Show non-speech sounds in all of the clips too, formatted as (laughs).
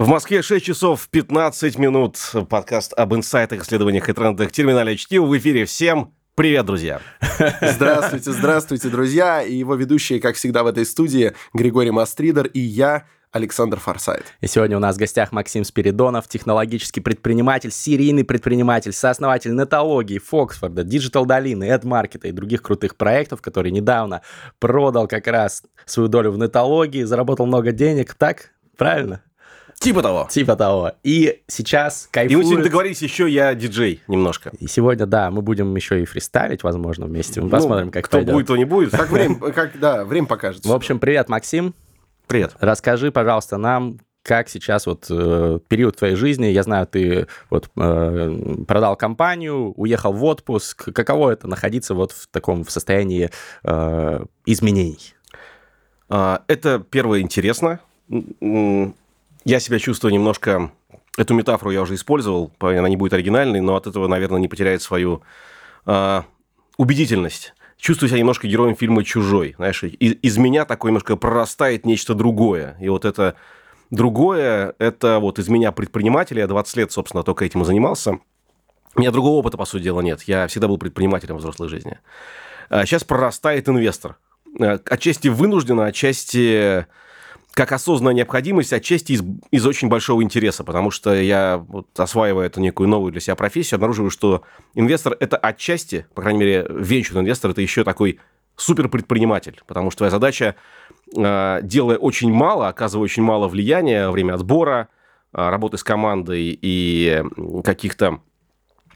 В Москве 6 часов 15 минут. Подкаст об инсайтах, исследованиях и трендах терминаля чтива в эфире. Всем привет, друзья! (laughs) Здравствуйте, здравствуйте, друзья! И его ведущие, как всегда, в этой студии Григорий Мастридер и я, Александр Форсайт. И сегодня у нас в гостях Максим Спиридонов, технологический предприниматель, серийный предприниматель, сооснователь нетологии, Фоксфорда, Digital Долины, AdMarket и других крутых проектов, который недавно продал как раз свою долю в нетологии, заработал много денег, так? Правильно? Типа того. Типа того. И сейчас кайфует. И мы сегодня договорились, еще я диджей немножко. И сегодня, да, мы будем еще и фристайлить, возможно, вместе. Мы ну, посмотрим, как кто пойдет. будет, то не будет. Как время, (laughs) как, да, время покажет. В общем, привет, Максим. Привет. Расскажи, пожалуйста, нам, как сейчас вот э, период твоей жизни, я знаю, ты вот э, продал компанию, уехал в отпуск. Каково это находиться вот в таком в состоянии э, изменений? А, это первое интересно я себя чувствую немножко... Эту метафору я уже использовал, она не будет оригинальной, но от этого, наверное, не потеряет свою э, убедительность. Чувствую себя немножко героем фильма «Чужой». Знаешь, из, из меня такое немножко прорастает нечто другое. И вот это другое, это вот из меня предпринимателя, я 20 лет, собственно, только этим и занимался. У меня другого опыта, по сути дела, нет. Я всегда был предпринимателем взрослой жизни. Сейчас прорастает инвестор. Э, отчасти вынужденно, отчасти как осознанная необходимость, отчасти из, из очень большого интереса, потому что я, вот, осваивая эту некую новую для себя профессию, обнаруживаю, что инвестор – это отчасти, по крайней мере, венчурный инвестор – это еще такой суперпредприниматель, потому что твоя задача, э, делая очень мало, оказывая очень мало влияния во время отбора, э, работы с командой и каких-то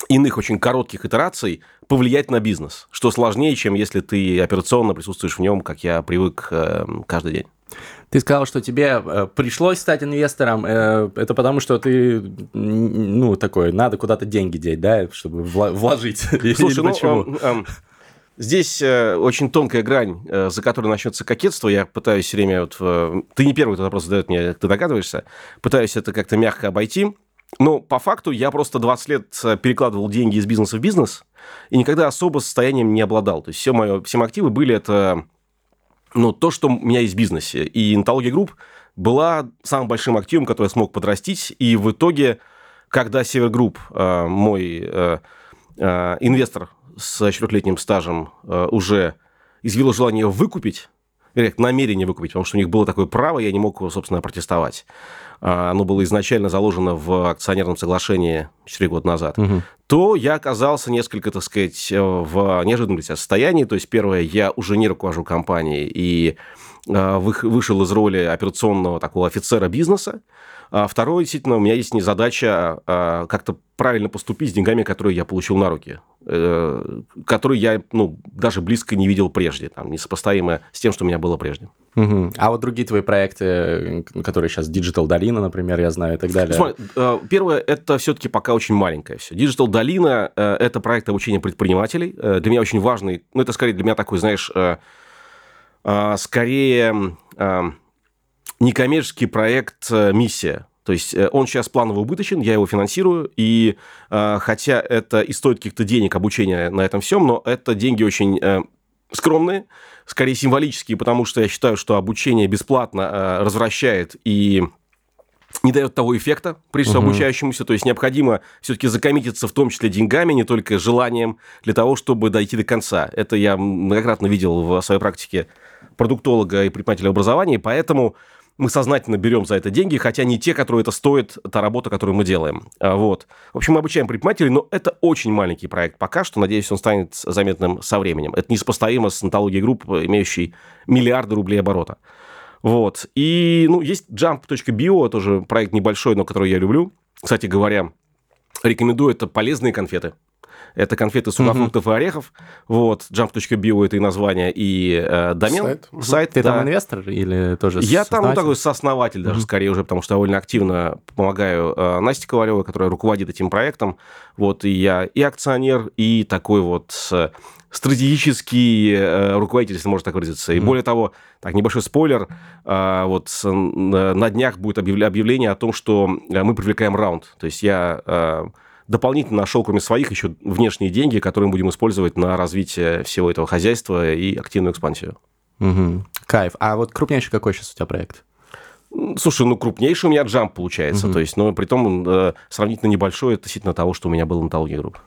иных очень коротких итераций повлиять на бизнес, что сложнее, чем если ты операционно присутствуешь в нем, как я привык э, каждый день. Ты сказал, что тебе э, пришлось стать инвестором. Э, это потому, что ты, ну, такой, надо куда-то деньги деть, да, чтобы вложить. (laughs) Слушай, ну, почему? Эм, здесь э, очень тонкая грань, за которой начнется кокетство. Я пытаюсь все время... Вот, ты не первый, кто вопрос задает мне, ты догадываешься. Пытаюсь это как-то мягко обойти. Но по факту я просто 20 лет перекладывал деньги из бизнеса в бизнес и никогда особо состоянием не обладал. То есть все, мои все мои активы были это ну, то, что у меня есть в бизнесе. И Нетология Групп была самым большим активом, который я смог подрастить. И в итоге, когда Север Групп, э, мой э, э, инвестор с четырехлетним стажем, уже изъявил желание выкупить, намерение выкупить, потому что у них было такое право, я не мог его, собственно, протестовать. А, оно было изначально заложено в акционерном соглашении 4 года назад, угу. то я оказался несколько, так сказать, в неожиданном для себя состоянии. То есть, первое, я уже не руковожу компанией и а, вышел из роли операционного такого офицера бизнеса. А второе, действительно, у меня есть не задача а, как-то правильно поступить с деньгами, которые я получил на руки, э, которые я ну, даже близко не видел прежде, там, несопоставимо с тем, что у меня было прежде. Угу. А вот другие твои проекты, которые сейчас Digital Долина, например, я знаю, и так далее. Смотри, э, первое, это все-таки пока очень маленькое все. Digital Долина э, – это проект обучения предпринимателей. Для меня очень важный, ну, это скорее для меня такой, знаешь, скорее некоммерческий проект э, «Миссия». То есть э, он сейчас планово убыточен, я его финансирую, и э, хотя это и стоит каких-то денег обучения на этом всем, но это деньги очень скромные, скорее символические, потому что я считаю, что обучение бесплатно развращает и не дает того эффекта, прежде всего, угу. обучающемуся. То есть необходимо все-таки закоммититься в том числе деньгами, не только желанием, для того, чтобы дойти до конца. Это я многократно видел в своей практике продуктолога и предпринимателя образования, поэтому мы сознательно берем за это деньги, хотя не те, которые это стоит, та работа, которую мы делаем. А, вот. В общем, мы обучаем предпринимателей, но это очень маленький проект пока что. Надеюсь, он станет заметным со временем. Это несопоставимо с антологией групп, имеющей миллиарды рублей оборота. Вот. И, ну, есть jump.bio, тоже проект небольшой, но который я люблю. Кстати говоря, рекомендую, это полезные конфеты. Это конфеты сухофруктов угу. и орехов. Вот, jump.bio это и название, и э, домен. Сайт. Сайт Ты да. там инвестор или тоже Я там ну, такой сооснователь даже, угу. скорее уже, потому что довольно активно помогаю э, Насте Ковалевой, которая руководит этим проектом. Вот, и я и акционер, и такой вот э, стратегический э, руководитель, если можно так выразиться. И mm более того, так, небольшой спойлер, э, вот э, на днях будет объявление о том, что э, мы привлекаем раунд. То есть я э, дополнительно нашел, кроме своих, еще внешние деньги, которые мы будем использовать на развитие всего этого хозяйства и активную экспансию. Угу. Кайф. А вот крупнейший какой сейчас у тебя проект? Слушай, ну крупнейший у меня джамп получается, то есть, но при том э, сравнительно небольшой относительно того, что у меня было на Талге групп.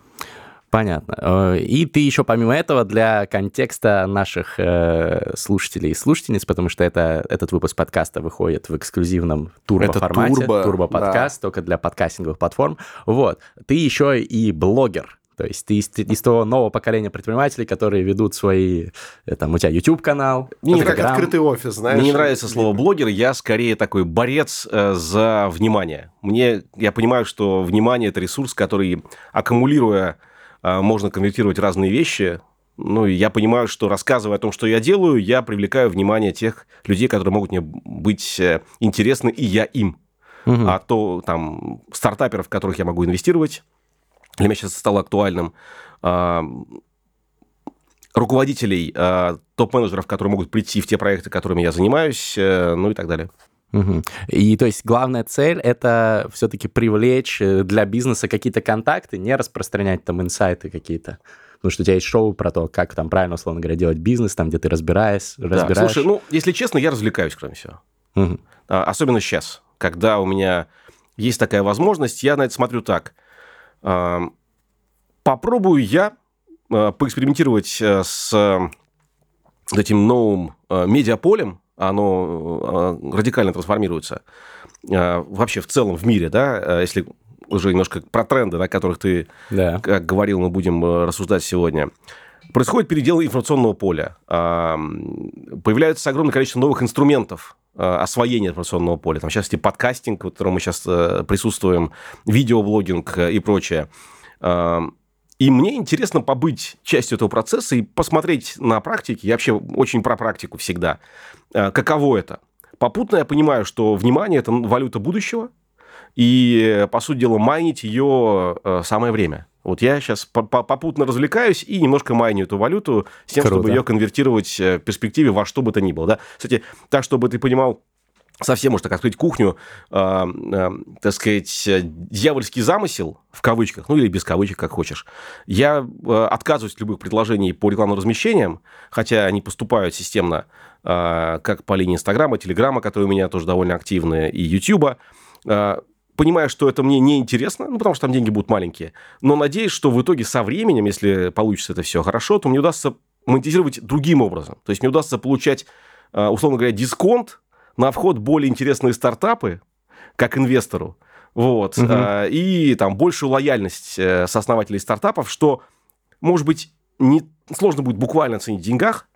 Понятно. Э, и ты еще помимо этого для контекста наших э, слушателей и слушательниц, потому что это, этот выпуск подкаста выходит в эксклюзивном турбо-формате, турбо, турбо-подкаст, только для подкастинговых платформ. Вот. Ты еще и блогер. То есть ты из, из того нового поколения предпринимателей, которые ведут свои... э, Там, у тебя YouTube-канал, Мне не как открытый офис, знаешь. Мне не нравится слово блогер, я скорее такой борец э, за внимание. Мне, я понимаю, что внимание это ресурс, который, аккумулируя, можно конвертировать разные вещи. Ну, и я понимаю, что рассказывая о том, что я делаю, я привлекаю внимание тех людей, которые могут мне быть э, интересны, и я им. Мгм. А то там стартаперов, в которых я могу инвестировать, для меня сейчас стало актуальным. а, руководителей, а, топ-менеджеров, которые могут прийти в те проекты, которыми я занимаюсь, э, ну и так далее. Мгм. И то есть главная цель это все-таки привлечь э, для бизнеса какие-то контакты, не распространять там инсайты какие-то. Потому что у тебя есть шоу про то, как там правильно, условно говоря, делать бизнес, там, где ты разбираешь, Да, разбираешь. Слушай, ну, если честно, я развлекаюсь, кроме всего. Мгм. А, Особенно сейчас, когда у меня есть такая возможность, я на это смотрю так. А, Попробую я а, поэкспериментировать а, с этим новым медиаполем, оно а, радикально трансформируется. А, Вообще в целом в мире, да, а, если уже немножко про тренды, на которых ты Да. как говорил, мы будем э, рассуждать сегодня. Происходит передел информационного поля. Появляется огромное количество новых инструментов э, освоения информационного поля. Там сейчас и подкастинг, в котором мы сейчас э, присутствуем, видеоблогинг э, и прочее. И мне интересно побыть частью этого процесса и посмотреть на практике. Я вообще очень про практику всегда. Э, Каково это? Попутно я понимаю, что внимание – это валюта будущего, и, по сути дела, майнить ее э, самое время. Вот я сейчас попутно развлекаюсь и немножко майню эту валюту с тем, Круто. чтобы ее конвертировать э, в перспективе во что бы то ни было. Да? Кстати, так, чтобы ты понимал, совсем может так открыть кухню, э, э, так сказать, дьявольский замысел, в кавычках, ну или без кавычек, как хочешь. Я э, отказываюсь от любых предложений по рекламным размещениям, хотя они поступают системно, э, как по линии Инстаграма, Телеграма, которые у меня тоже довольно активные, и Ютуба. Э, Понимаю, что это мне не интересно, ну, потому что там деньги будут маленькие, но надеюсь, что в итоге со временем, если получится это все хорошо, то мне удастся монетизировать другим образом. То есть мне удастся получать, условно говоря, дисконт на вход более интересные стартапы, как инвестору, вот, Мгм. э, и там большую лояльность э, сооснователей стартапов, что, может быть, не сложно будет буквально оценить в деньгах,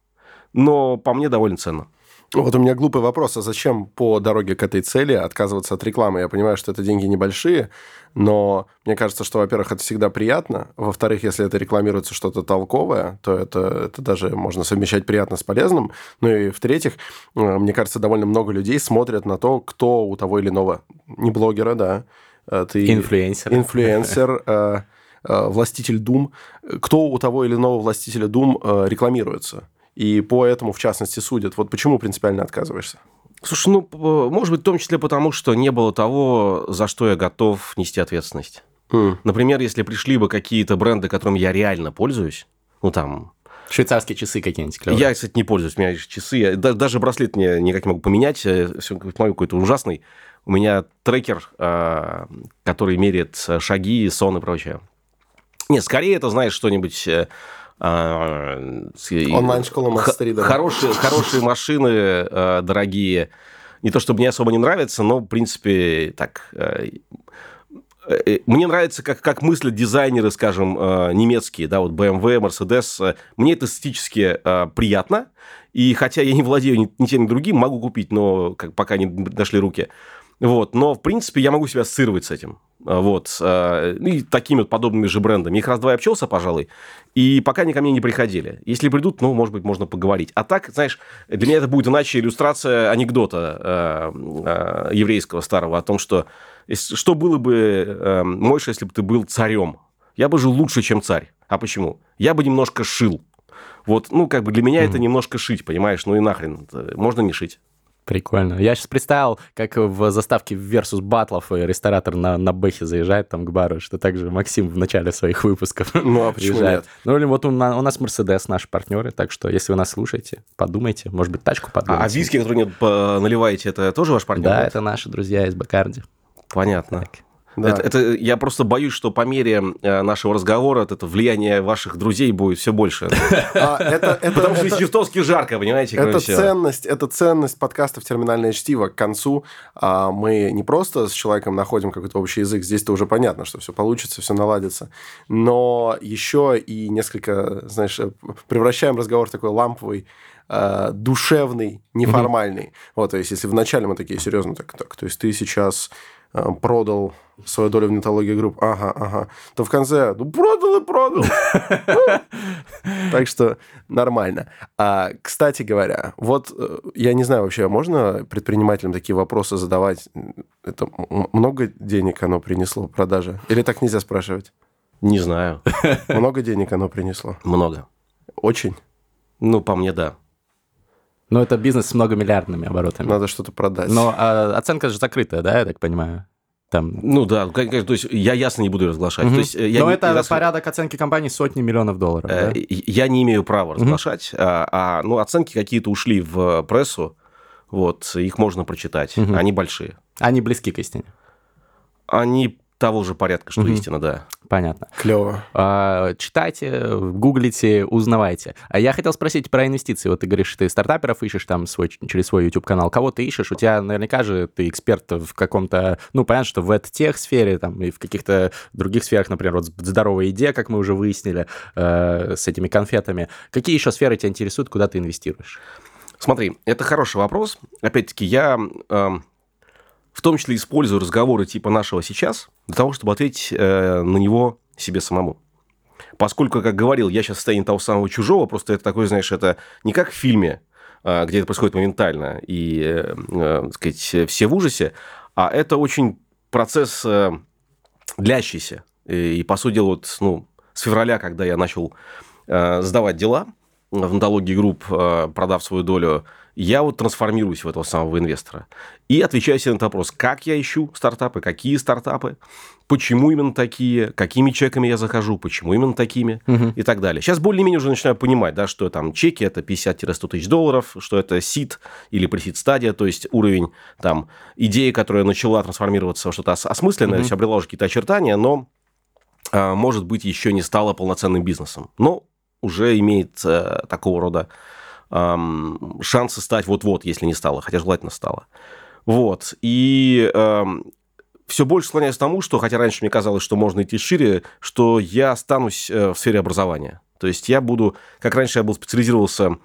но по мне довольно ценно. Вот у меня глупый вопрос, а зачем по дороге к этой цели отказываться от рекламы? Я понимаю, что это деньги небольшие, но мне кажется, что, во-первых, это всегда приятно. Во-вторых, если это рекламируется что-то толковое, то это, это даже можно совмещать приятно с полезным. Ну и в-третьих, э, мне кажется, довольно много людей смотрят на то, кто у того или иного, не блогера, да, э, ты Инфлюенсер. инфлюенсер, (laughs) э, властитель Дум, кто у того или иного властителя Дум рекламируется. И по этому, в частности, судят. Вот почему принципиально отказываешься? Слушай, ну, может быть, в том числе потому, что не было того, за что я готов нести ответственность. М. Например, если пришли бы какие-то бренды, которыми я реально пользуюсь, ну, там, Швейцарские часы какие-нибудь клевые. я, кстати, не пользуюсь, у меня есть часы, я да- даже браслет мне никак не могу поменять, э, всё смотрю, какой-то ужасный. У меня трекер, э, который меряет э, шаги, сон и прочее. Нет, скорее это, знаешь, что-нибудь... с- Онлайн-школа Мастридера. Хорошие, хорошие машины, э, дорогие. Не то чтобы мне особо не нравится, но, в принципе, так... э, э, Мне нравится, как, как мыслят дизайнеры, скажем, немецкие, да, вот BMW, Mercedes. Мне это эстетически приятно. И хотя я не владею ни, ни тем, ни другим, могу купить, но как, пока не дошли руки. Вот, но, в принципе, я могу себя ассоциировать с этим. А, Вот. э, И такими вот подобными же брендами. Их раз-два я общался, пожалуй, и пока они ко мне не приходили. Если придут, ну, может быть, можно поговорить. А так, знаешь, для меня это будет иначе иллюстрация анекдота э, э, еврейского старого о том, что что было бы, э, если бы ты был царем? Я бы жил лучше, чем царь. А почему? Я бы немножко шил. Вот, ну, как бы для меня это немножко шить, понимаешь? Ну и нахрен, это можно не шить. Прикольно. Я сейчас представил, как в заставке Versus батлов ресторатор на, на Бэхе заезжает там к бару, что также Максим в начале своих выпусков (laughs) Ну, а почему нет? Ну, или вот у, у нас Мерседес наши партнеры, так что если вы нас слушаете, подумайте, может быть, тачку А, подумайте. а виски, которые нет, наливаете, это тоже ваш партнер? Да, будет? это наши друзья из Бакарди. Понятно. Так. Да. Это, это- я просто боюсь, что по мере э, нашего разговора это влияние ваших друзей будет все больше. А, (laughs) Потому что чертовски жарко, понимаете? Это ценность, это ценность подкастов «Терминальное чтиво». К концу а, мы не просто с человеком находим какой-то общий язык, здесь-то уже понятно, что все получится, все наладится, но еще и несколько, знаешь, э, превращаем разговор в такой ламповый, э, душевный, неформальный. Вот, то есть, если вначале мы такие серьезно, так, так, то есть ты сейчас продал свою долю в нетологии групп, ага, ага, то в конце, ну, продал и продал. (laughs) Так что нормально. А, кстати говоря, вот э, я не знаю вообще, можно предпринимателям такие вопросы задавать? Это много денег оно принесло продажи? Или так нельзя спрашивать? Не знаю. Много денег оно принесло? Много. Очень. Ну, по мне, да. Но это бизнес с многомиллиардными оборотами. Надо что-то продать. Но а, оценка же закрытая, да, я так понимаю? Там... Ну да, конечно, то есть я ясно не буду разглашать. Мгм. То есть, э, я Но не- это я рас- порядок оценки компании сотни миллионов долларов. э, да? Я не имею права разглашать, а, а, ну, оценки какие-то ушли в прессу, вот, их можно прочитать, Мгм. они большие. Они близки к истине. Они того же порядка, что Мгм. истина, да. Понятно. Клево. А, Читайте, гуглите, узнавайте. А я хотел спросить про инвестиции. Вот ты говоришь, ты стартаперов ищешь там свой, через свой YouTube-канал. Кого ты ищешь? У тебя наверняка же ты эксперт в каком-то... Ну, понятно, что в тех сфере там, и в каких-то других сферах, например, вот здоровая идея, как мы уже выяснили, э, с этими конфетами. Какие еще сферы тебя интересуют, куда ты инвестируешь? Смотри, это хороший вопрос. Опять-таки, я эм, в том числе использую разговоры типа нашего сейчас для того, чтобы ответить э, на него себе самому. Поскольку, как говорил, я сейчас в состоянии того самого чужого, просто это такое, знаешь, это не как в фильме, э, где это происходит моментально и, э, э, сказать, все в ужасе, а это очень процесс э, длящийся. И, и, по сути вот, ну, с февраля, когда я начал э, сдавать дела в нотологии групп, э, продав свою долю, я вот трансформируюсь в этого самого инвестора. И отвечаю себе на этот вопрос, как я ищу стартапы, какие стартапы, почему именно такие, какими чеками я захожу, почему именно такими и так далее. Сейчас более-менее уже начинаю понимать, да, что там чеки это 50-100 тысяч долларов, что это сид или пресид стадия, то есть уровень там идеи, которая начала трансформироваться во что-то ос- осмысленное, то есть обрела уже какие-то очертания, но а, может быть, еще не стала полноценным бизнесом, но уже имеет э, такого рода ам, шансы стать вот-вот, если не стало, хотя желательно стало. Вот. И все больше склоняюсь к тому, что, хотя раньше мне казалось, что можно идти шире, что я останусь э, в сфере образования. То есть я буду, как раньше я был специализировался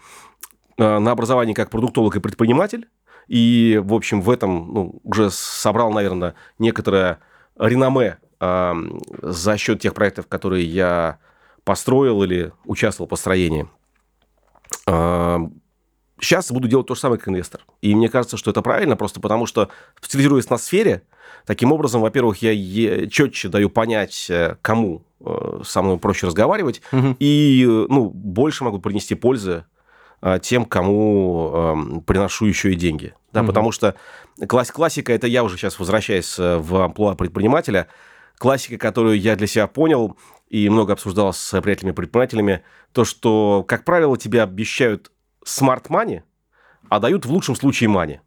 э, на образовании как продуктолог и предприниматель, и, в общем, в этом ну, уже собрал, наверное, некоторое реноме э, за счет тех проектов, которые я построил или участвовал в построении. Э, Сейчас буду делать то же самое как инвестор. И мне кажется, что это правильно, просто потому что, специализируясь на сфере, таким образом, во-первых, я четче даю понять, э, кому э, со мной проще разговаривать, Мгм. и э, ну, больше могу принести пользы э, тем, кому эм, приношу еще и деньги. Да, Мгм. Потому что класс- классика, это я уже сейчас возвращаюсь э, в амплуа предпринимателя, классика, которую я для себя понял и много обсуждал с приятелями-предпринимателями, то, что, как правило, тебе обещают smart money, а дают в лучшем случае money.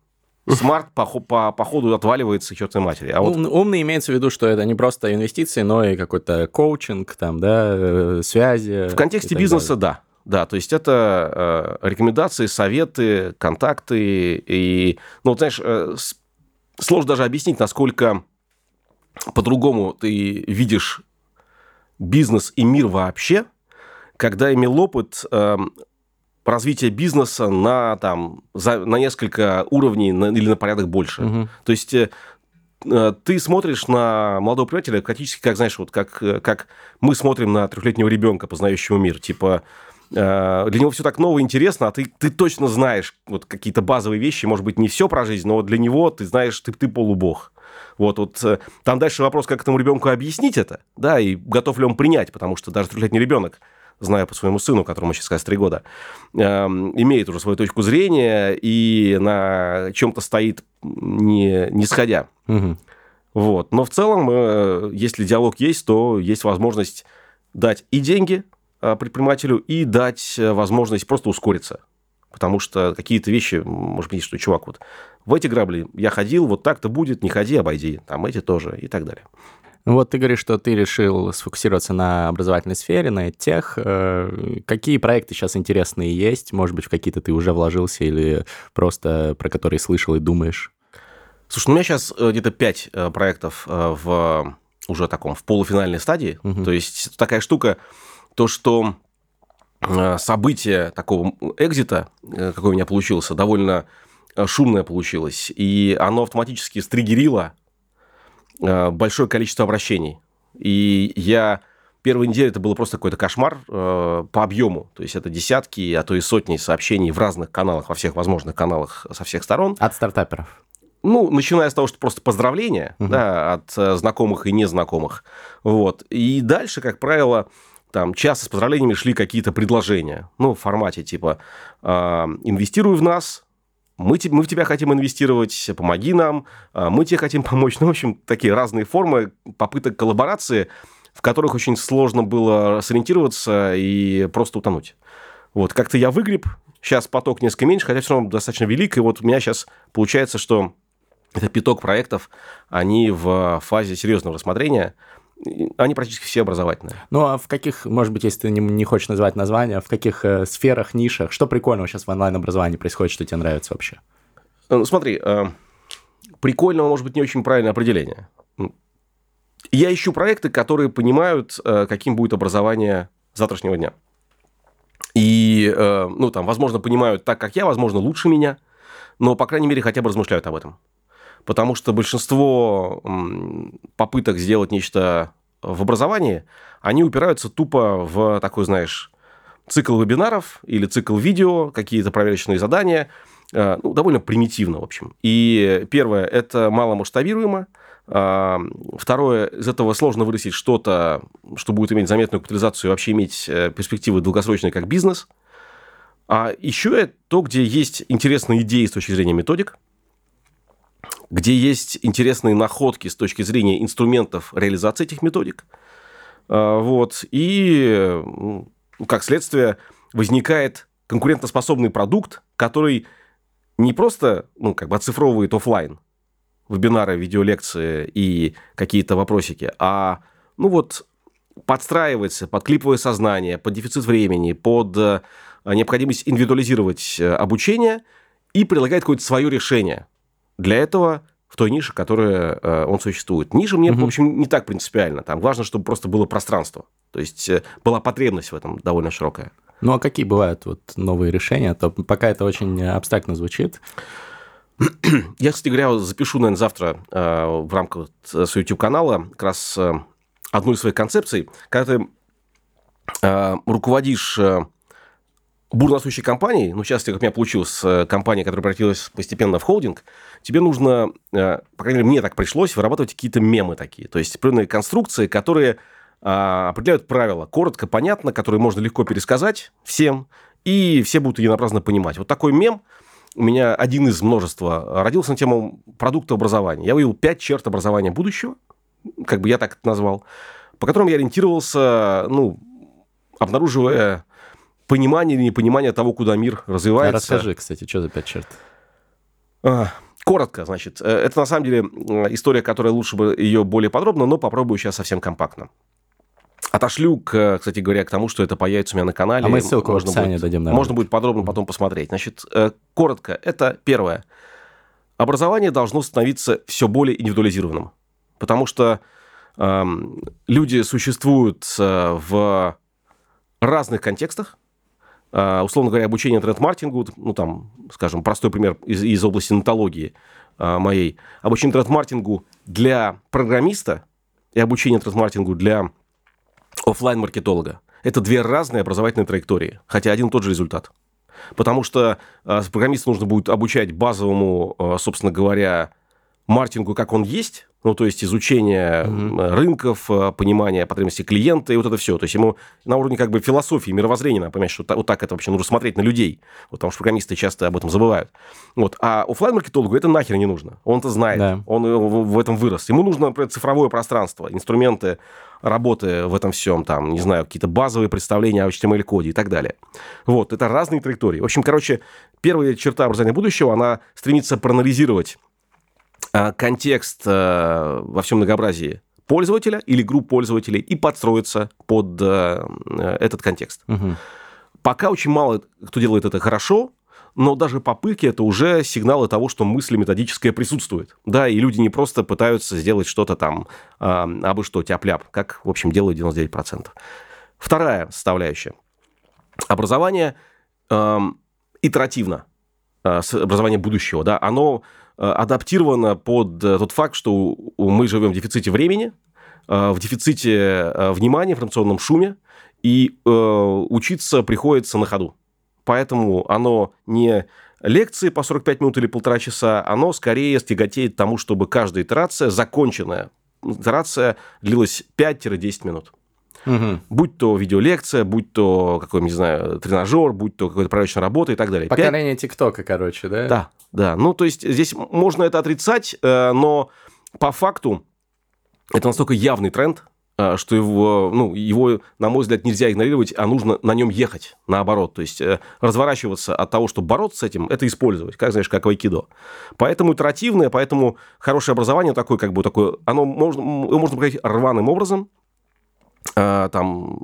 Smart по, по, по ходу отваливается к чертовой матери. А вот Ум- Умный имеется в виду, что это не просто инвестиции, но и какой-то коучинг, там, да, э, связи. В контексте бизнеса, далее. да. Да, то есть это э, рекомендации, советы, контакты. И, ну, вот, знаешь, э, сложно даже объяснить, насколько по-другому ты видишь бизнес и мир вообще, когда имел опыт эм, развития бизнеса на, там, за, на несколько уровней на- или на порядок больше. Мгм. То есть э, э, ты смотришь на молодого приятеля практически как, знаешь, вот как, э, как мы смотрим на трехлетнего ребенка, познающего мир. Типа, э, для него все так ново и интересно, а ты, ты точно знаешь вот какие-то базовые вещи, может быть, не все про жизнь, но для него ты знаешь, ты, ты полубог. Вот, вот э, там дальше вопрос, как этому ребенку объяснить это, да, и готов ли он принять, потому что даже трехлетний ребенок знаю по своему сыну, которому сейчас как 3 года, эм, имеет уже свою точку зрения и на чем-то стоит не, не сходя. Угу. Вот. Но в целом, э, если диалог есть, то есть возможность дать и деньги э, предпринимателю, и дать э, возможность просто ускориться. Потому что какие-то вещи, может быть, что, чувак, вот в эти грабли я ходил, вот так-то будет, не ходи, обойди. Там эти тоже и так далее. Ну вот ты говоришь, что ты решил сфокусироваться на образовательной сфере, на тех. Какие проекты сейчас интересные есть? Может быть, в какие-то ты уже вложился или просто про которые слышал и думаешь? Слушай, ну, у меня сейчас э, где-то пять э, проектов э, в уже таком в полуфинальной стадии. Угу. То есть такая штука, то, что событие такого экзита, какой у меня получился, довольно шумное получилось, и оно автоматически стригерило большое количество обращений. И я первую неделю это было просто какой-то кошмар по объему. То есть это десятки, а то и сотни сообщений в разных каналах, во всех возможных каналах со всех сторон. От стартаперов. Ну, начиная с того, что просто поздравления угу. да, от э, знакомых и незнакомых. Вот. И дальше, как правило, там часто с поздравлениями шли какие-то предложения. Ну, в формате типа э, «инвестируй в нас», мы, мы в тебя хотим инвестировать, помоги нам, а, мы тебе хотим помочь. Ну, в общем, такие разные формы попыток коллаборации, в которых очень сложно было сориентироваться и просто утонуть. Вот, как-то я выгреб, сейчас поток несколько меньше, хотя все равно достаточно велик, и вот у меня сейчас получается, что это пяток проектов, они в фазе серьезного рассмотрения, они практически все образовательные. Ну, а в каких, может быть, если ты не, не хочешь называть названия, в каких э, сферах, нишах, что прикольного сейчас в онлайн-образовании происходит, что тебе нравится вообще? Ну, смотри, э, прикольного, может быть, не очень правильное определение. Я ищу проекты, которые понимают, э, каким будет образование завтрашнего дня. И, э, ну, там, возможно, понимают так, как я, возможно, лучше меня, но, по крайней мере, хотя бы размышляют об этом потому что большинство попыток сделать нечто в образовании, они упираются тупо в такой, знаешь, цикл вебинаров или цикл видео, какие-то проверочные задания, э, ну, довольно примитивно, в общем. И первое, это мало масштабируемо, а, Второе, из этого сложно вырастить что-то, что будет иметь заметную капитализацию и вообще иметь э, перспективы долгосрочные как бизнес. А еще то, где есть интересные идеи с точки зрения методик, где есть интересные находки с точки зрения инструментов реализации этих методик. А, вот. И, как следствие, возникает конкурентоспособный продукт, который не просто ну, как бы оцифровывает офлайн вебинары, видеолекции и какие-то вопросики, а ну вот подстраивается под клиповое сознание, под дефицит времени, под э, необходимость индивидуализировать э, обучение и предлагает какое-то свое решение – для этого в той нише, которая э, он существует. Ниша мне, угу. в общем, не так принципиально. Там важно, чтобы просто было пространство. То есть э, была потребность в этом довольно широкая. Ну а какие бывают вот новые решения? То пока это очень абстрактно звучит. (clears throat) Я, кстати говоря, запишу, наверное, завтра э, в рамках своего YouTube-канала как раз э, одну из своих концепций. Когда ты э, руководишь э, бурносущей компании, ну, сейчас, как у меня получилось, э, компания, которая превратилась постепенно в холдинг, тебе нужно, э, по крайней мере, мне так пришлось, вырабатывать какие-то мемы такие, то есть определенные конструкции, которые а, определяют правила, коротко, понятно, которые можно легко пересказать всем, и все будут единообразно понимать. Вот такой мем у меня один из множества родился на тему продукта образования. Я вывел пять черт образования будущего, как бы я так это назвал, по которым я ориентировался, ну, обнаруживая понимание или непонимание того, куда мир развивается. Расскажи, кстати, что за пять черт? А, коротко, значит. Э, это на самом деле история, которая лучше бы ее более подробно, но попробую сейчас совсем компактно. Отошлю, к, кстати говоря, к тому, что это появится у меня на канале. А мы ссылку можно в описании будет, дадим. Наверное. Можно будет подробно потом посмотреть. Значит, э, коротко, это первое. Образование должно становиться все более индивидуализированным. Потому что э, люди существуют э, в разных контекстах, условно говоря, обучение интернет-маркетингу, ну, там, скажем, простой пример из, из области нотологии uh, моей. Обучение интернет-маркетингу для программиста и обучение интернет-маркетингу для офлайн маркетолога это две разные образовательные траектории, хотя один и тот же результат. Потому что uh, программиста нужно будет обучать базовому, собственно говоря, маркетингу, как он есть, ну, то есть изучение mm-hmm. рынков, э, понимание потребностей клиента и вот это все. То есть ему на уровне как бы философии, мировоззрения надо понимать, что вот так это вообще нужно смотреть на людей, вот, потому что программисты часто об этом забывают. Вот. А офлайн маркетологу это нахер не нужно. Он это знает, да. он в этом вырос. Ему нужно, например, цифровое пространство, инструменты работы в этом всем, там, не знаю, какие-то базовые представления о HTML-коде и так далее. Вот, это разные траектории. В общем, короче, первая черта образования будущего, она стремится проанализировать контекст а, во всем многообразии пользователя или групп пользователей и подстроиться под а, этот контекст. Угу. Пока очень мало кто делает это хорошо, но даже попытки это уже сигналы того, что мысль методическая присутствует. Да, и люди не просто пытаются сделать что-то там, э, абы что, тяп-ляп, как, в общем, делают 99%. Вторая составляющая. Образование э, итеративно, э, образование будущего, да, оно э, адаптировано под э, тот факт, что мы живем в дефиците времени, э, в дефиците э, внимания, информационном шуме, и э, учиться приходится на ходу поэтому оно не лекции по 45 минут или полтора часа, оно скорее тяготеет тому, чтобы каждая итерация, законченная итерация, длилась 5-10 минут. Угу. Будь то видеолекция, будь то какой не знаю, тренажер, будь то какая-то проверочная работа и так далее. Поколение ТикТока, короче, да? Да, да. Ну, то есть здесь можно это отрицать, э, но по факту это настолько явный тренд, а, что его, ну, его, на мой взгляд, нельзя игнорировать, а нужно на нем ехать, наоборот. То есть э, разворачиваться от того, чтобы бороться с этим, это использовать, как, знаешь, как в айкидо. Поэтому итеративное, поэтому хорошее образование такое, как бы, такое, оно можно, можно проходить рваным образом, там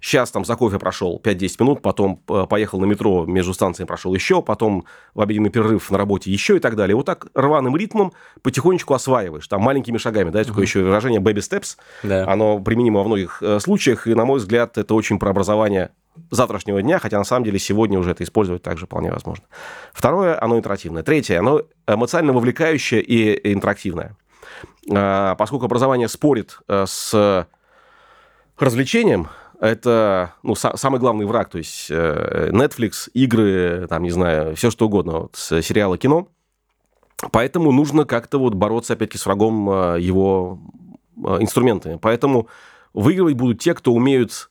сейчас а, там за кофе прошел 5-10 минут, потом а, поехал на метро, между станциями прошел еще, потом в обеденный перерыв на работе еще и так далее. Вот так рваным ритмом потихонечку осваиваешь, там маленькими шагами, да, такое еще выражение baby steps, да. оно применимо во многих э, случаях, и, на мой взгляд, это очень про образование завтрашнего дня, хотя на самом деле сегодня уже это использовать также вполне возможно. Второе, оно интерактивное. Третье, оно эмоционально вовлекающее и интерактивное. Поскольку образование спорит э, с развлечениям это ну, са- самый главный враг, то есть э, Netflix, игры, там, не знаю, все что угодно, вот, с кино. Поэтому нужно как-то вот бороться, опять-таки, с врагом э, его э, инструментами. Поэтому выигрывать будут те, кто умеют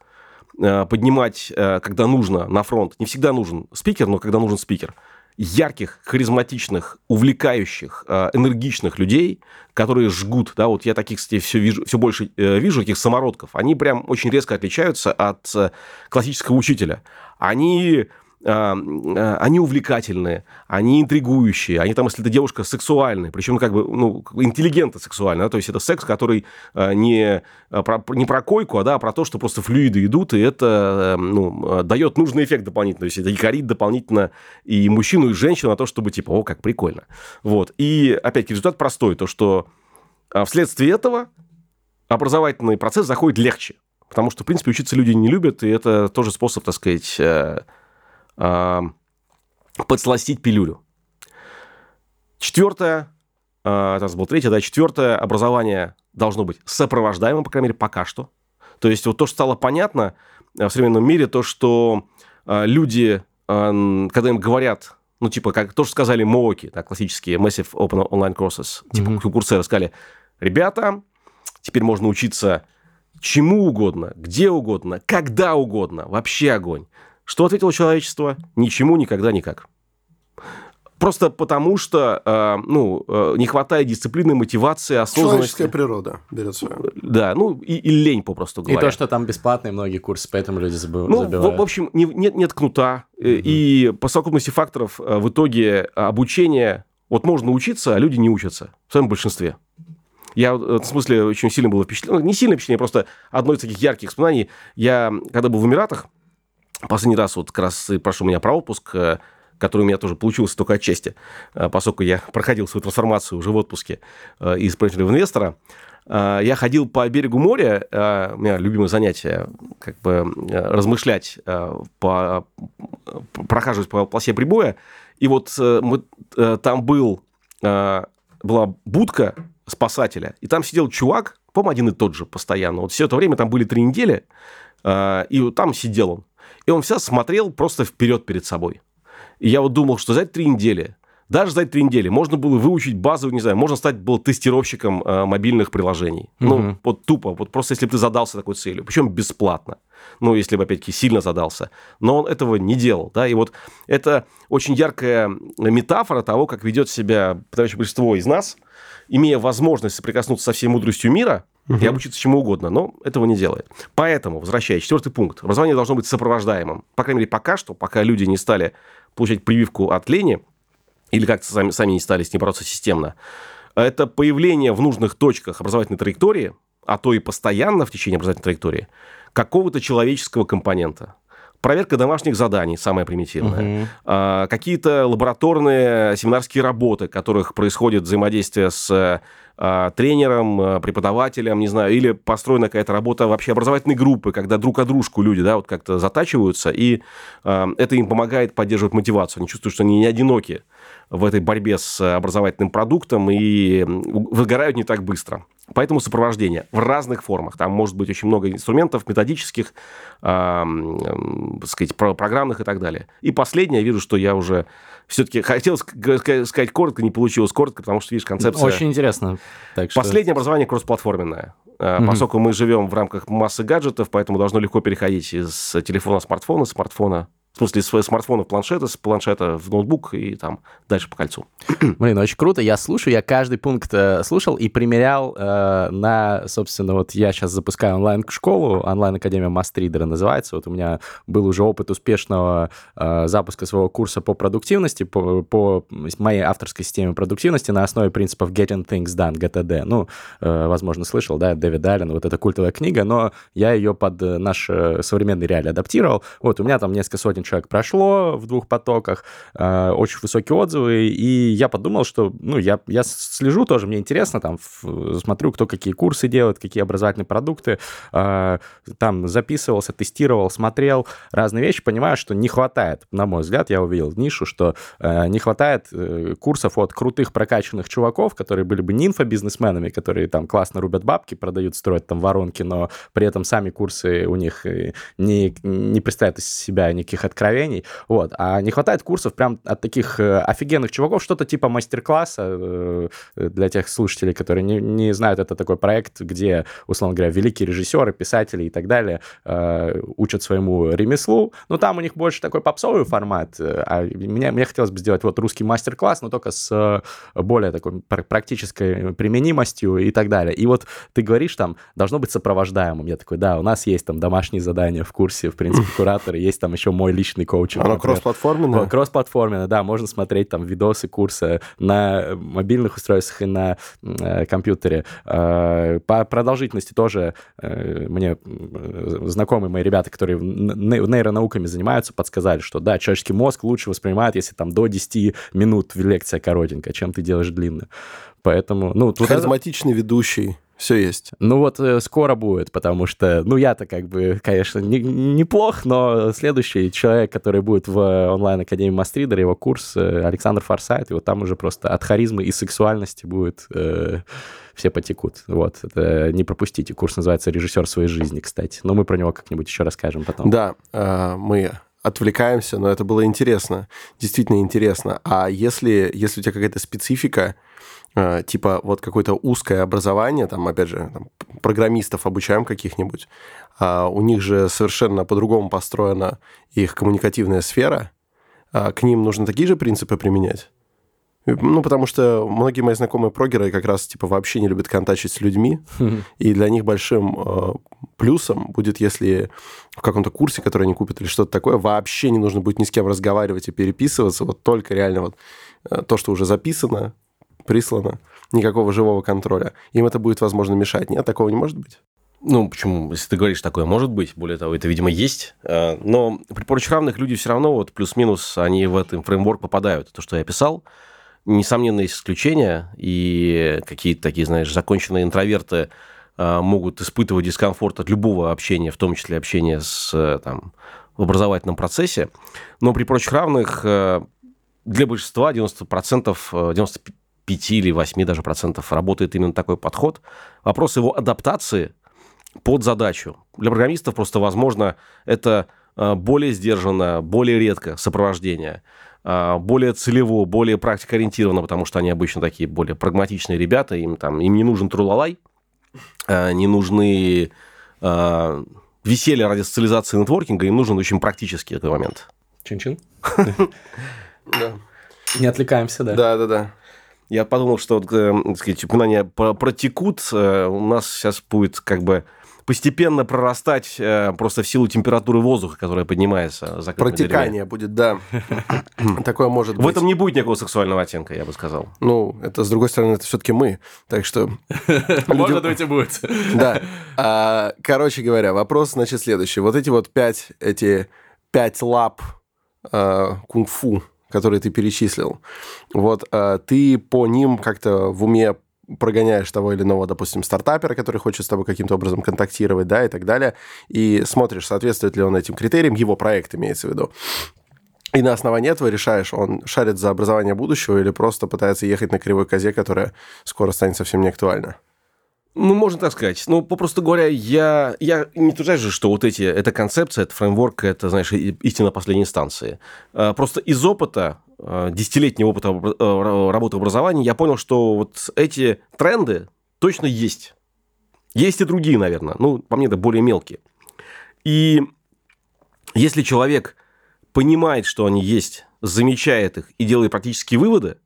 э, поднимать, э, когда нужно, на фронт. Не всегда нужен спикер, но когда нужен спикер – ярких, харизматичных, увлекающих, э, энергичных людей, которые жгут, да, вот я таких, кстати, все, вижу, все больше э, вижу, таких самородков, они прям очень резко отличаются от э, классического учителя. Они они увлекательные, они интригующие, они там, если это девушка, сексуальная, причем как бы, ну, интеллигентно сексуальная, да, то есть это секс, который а, не про, не про койку, а, да, а про то, что просто флюиды идут, и это, ну, дает нужный эффект дополнительно, то есть это якорит дополнительно и мужчину, и женщину на то, чтобы, типа, о, как прикольно. Вот. И, опять-таки, результат простой, то, что вследствие этого образовательный процесс заходит легче, потому что, в принципе, учиться люди не любят, и это тоже способ, так сказать, э, подсластить пилюлю. Четвертое, э, это был третье, да, четвертое, образование должно быть сопровождаемым, по крайней мере, пока что. То есть вот то, что стало понятно э, в современном мире, то, что э, люди, э, когда им говорят, ну, типа, как то, что сказали МООКи, да, классические Massive Open Online Courses, типа mm-hmm. курсеры, сказали, ребята, теперь можно учиться чему угодно, где угодно, когда угодно, вообще огонь. Что ответило человечество? Ничему, никогда, никак. Просто потому, что э, ну, э, не хватает дисциплины, мотивации, осознанности. Человеческая природа берет свое. Да, ну и, и лень, попросту говоря. И то, что там бесплатные многие курсы, поэтому люди забывают. Ну, в, в общем, не, нет, нет кнута. Mm-hmm. И по совокупности факторов э, в итоге обучение... Вот можно учиться, а люди не учатся. В своем большинстве. Я в смысле очень сильно было впечатлен. Ну, не сильное впечатление, просто одно из таких ярких воспоминаний. Я, когда был в Эмиратах, Последний раз вот как раз и прошу меня про отпуск, э, который у меня тоже получился только отчасти, э, поскольку я (laughs) проходил свою трансформацию уже в отпуске э, из исполнительного инвестора. Я ходил по берегу моря, у меня любимое занятие, как бы размышлять, по, прохаживать по полосе прибоя. И вот мы, там был, была будка спасателя, и там сидел чувак, по-моему, один и тот же постоянно. Вот все это время, там были три недели, и там сидел он. И он всегда смотрел просто вперед перед собой. И я вот думал, что за эти три недели даже за эти три недели можно было выучить базовую, не знаю, можно стать был тестировщиком э, мобильных приложений. Угу. Ну, вот тупо, вот просто если бы ты задался такой целью, причем бесплатно. Ну, если бы, опять-таки, сильно задался. Но он этого не делал, да, и вот это очень яркая метафора того, как ведет себя подавляющее большинство из нас, имея возможность соприкоснуться со всей мудростью мира, угу. и обучиться чему угодно, но этого не делает. Поэтому, возвращаясь, четвертый пункт. Образование должно быть сопровождаемым. По крайней мере, пока что, пока люди не стали получать прививку от лени, или как-то сами, сами не стали с ним бороться системно, это появление в нужных точках образовательной траектории, а то и постоянно в течение образовательной траектории, какого-то человеческого компонента. Проверка домашних заданий, самое примитивное. Угу. А, какие-то лабораторные семинарские работы, в которых происходит взаимодействие с а, тренером, а, преподавателем, не знаю, или построена какая-то работа вообще образовательной группы, когда друг о дружку люди, да, вот как-то затачиваются, и а, это им помогает поддерживать мотивацию. Они чувствуют, что они не одиноки в этой борьбе с образовательным продуктом и выгорают не так быстро. Поэтому сопровождение в разных формах. Там может быть очень много инструментов методических, э, э, сказать, программных и так далее. И последнее, я вижу, что я уже все-таки хотел сказать коротко, не получилось коротко, потому что, видишь, концепция... Очень интересно. Так что... Последнее образование кроссплатформенное. Mm-hmm. Поскольку мы живем в рамках массы гаджетов, поэтому должно легко переходить из телефона смартфона, смартфона в смысле, с смартфона в планшета, с планшета в ноутбук и там дальше по кольцу. (clears throat) Блин, очень круто. Я слушаю, я каждый пункт э, слушал и примерял э, на, собственно, вот я сейчас запускаю онлайн-школу, онлайн-академия Мастридера называется. Вот у меня был уже опыт успешного э, запуска своего курса по продуктивности, по, по моей авторской системе продуктивности на основе принципов Getting Things Done, GTD. Ну, э, возможно, слышал, да, Дэвид Аллен, вот эта культовая книга, но я ее под наш э, современный реалий адаптировал. Вот, у меня там несколько сотен человек прошло в двух потоках, э, очень высокие отзывы, и я подумал, что, ну, я, я слежу тоже, мне интересно, там, в, смотрю, кто какие курсы делает, какие образовательные продукты, э, там записывался, тестировал, смотрел разные вещи, понимаю, что не хватает, на мой взгляд, я увидел нишу, что э, не хватает э, курсов от крутых прокачанных чуваков, которые были бы не инфобизнесменами, которые там классно рубят бабки, продают, строят там воронки, но при этом сами курсы у них э, не, не представляют из себя никаких откровений, вот. А не хватает курсов прям от таких э, офигенных чуваков, что-то типа мастер-класса э, для тех слушателей, которые не, не знают, это такой проект, где, условно говоря, великие режиссеры, писатели и так далее э, учат своему ремеслу, но там у них больше такой попсовый формат, а мне, мне хотелось бы сделать вот русский мастер-класс, но только с более такой практической применимостью и так далее. И вот ты говоришь там, должно быть сопровождаемым. Я такой, да, у нас есть там домашние задания в курсе, в принципе, (laughs) кураторы, есть там еще мой личный коучинг. Оно кроссплатформенное? Кроссплатформенное, да. Можно смотреть там видосы, курсы на мобильных устройствах и на э, компьютере. Э, по продолжительности тоже э, мне э, знакомые мои ребята, которые нейронауками занимаются, подсказали, что да, человеческий мозг лучше воспринимает, если там до 10 минут лекция коротенькая, чем ты делаешь длинную. Поэтому, ну... Тут Харизматичный ведущий. Все есть. Ну вот э, скоро будет, потому что, ну я-то как бы, конечно, не, неплох, но следующий человек, который будет в онлайн-академии Мастридера, его курс э, Александр Форсайт, вот там уже просто от харизмы и сексуальности будет... Э, все потекут. Вот, это не пропустите. Курс называется «Режиссер своей жизни», кстати. Но мы про него как-нибудь еще расскажем потом. Да, э, мы отвлекаемся, но это было интересно, действительно интересно. А если, если у тебя какая-то специфика, Э, типа вот какое-то узкое образование, там, опять же, там, программистов обучаем каких-нибудь, а у них же совершенно по-другому построена их коммуникативная сфера, а к ним нужно такие же принципы применять? Ну, потому что многие мои знакомые прогеры как раз типа вообще не любят контачить с людьми, и для них большим э, плюсом будет, если в каком-то курсе, который они купят или что-то такое, вообще не нужно будет ни с кем разговаривать и переписываться, вот только реально вот э, то, что уже записано, прислано, никакого живого контроля. Им это будет, возможно, мешать. Нет, такого не может быть? Ну, почему? Если ты говоришь, такое может быть, более того, это, видимо, есть. А, но при прочих равных люди все равно, вот плюс-минус, они в этот фреймворк попадают. То, что я писал, несомненно, есть исключения, и какие-то такие, знаешь, законченные интроверты а, могут испытывать дискомфорт от любого общения, в том числе общения с, там, в образовательном процессе. Но при прочих равных а, для большинства 90%, 95 5 или 8 даже процентов работает именно такой подход. Вопрос его адаптации под задачу. Для программистов просто, возможно, это э, более сдержанно, более редко сопровождение. а, более целево, более практикоориентированно, потому что они обычно такие более прагматичные ребята, им, там, им не нужен трулалай, а, не нужны веселье ради социализации нетворкинга, им нужен очень практический такой момент. Чин-чин. (laughs) Да. Не отвлекаемся, да? Да, да, да. Я подумал, что вот, э, так сказать, упоминания про- протекут, э, у нас сейчас будет как бы постепенно прорастать э, просто в силу температуры воздуха, которая поднимается. за. Протекание будет, да. (coughs) Такое может В быть. этом не будет никакого сексуального оттенка, я бы сказал. Ну, это, с другой стороны, это все-таки мы. Так что, (laughs) Может быть и будет. (laughs) да. А, Короче говоря, вопрос, значит, следующий. Вот эти вот пять, эти пять лап а, кунг-фу, которые ты перечислил, вот а, ты по ним как-то в уме прогоняешь того или иного, допустим, стартапера, который хочет с тобой каким-то образом контактировать, да, и так далее, и смотришь, соответствует ли он этим критериям, его проект имеется в виду. И на основании этого решаешь, он шарит за образование будущего или просто пытается ехать на кривой козе, которая скоро станет совсем не актуальна. Ну, можно так сказать. Ну, попросту говоря, я, я не утверждаю же, что вот эти, эта концепция, этот фреймворк, это, знаешь, истина последней инстанции. А, Просто из опыта, а, десятилетнего опыта э, работы в образовании, я понял, что вот эти тренды точно есть. Есть и другие, наверное. Ну, по мне, это более мелкие. И если человек понимает, что они есть, замечает их и делает практические выводы,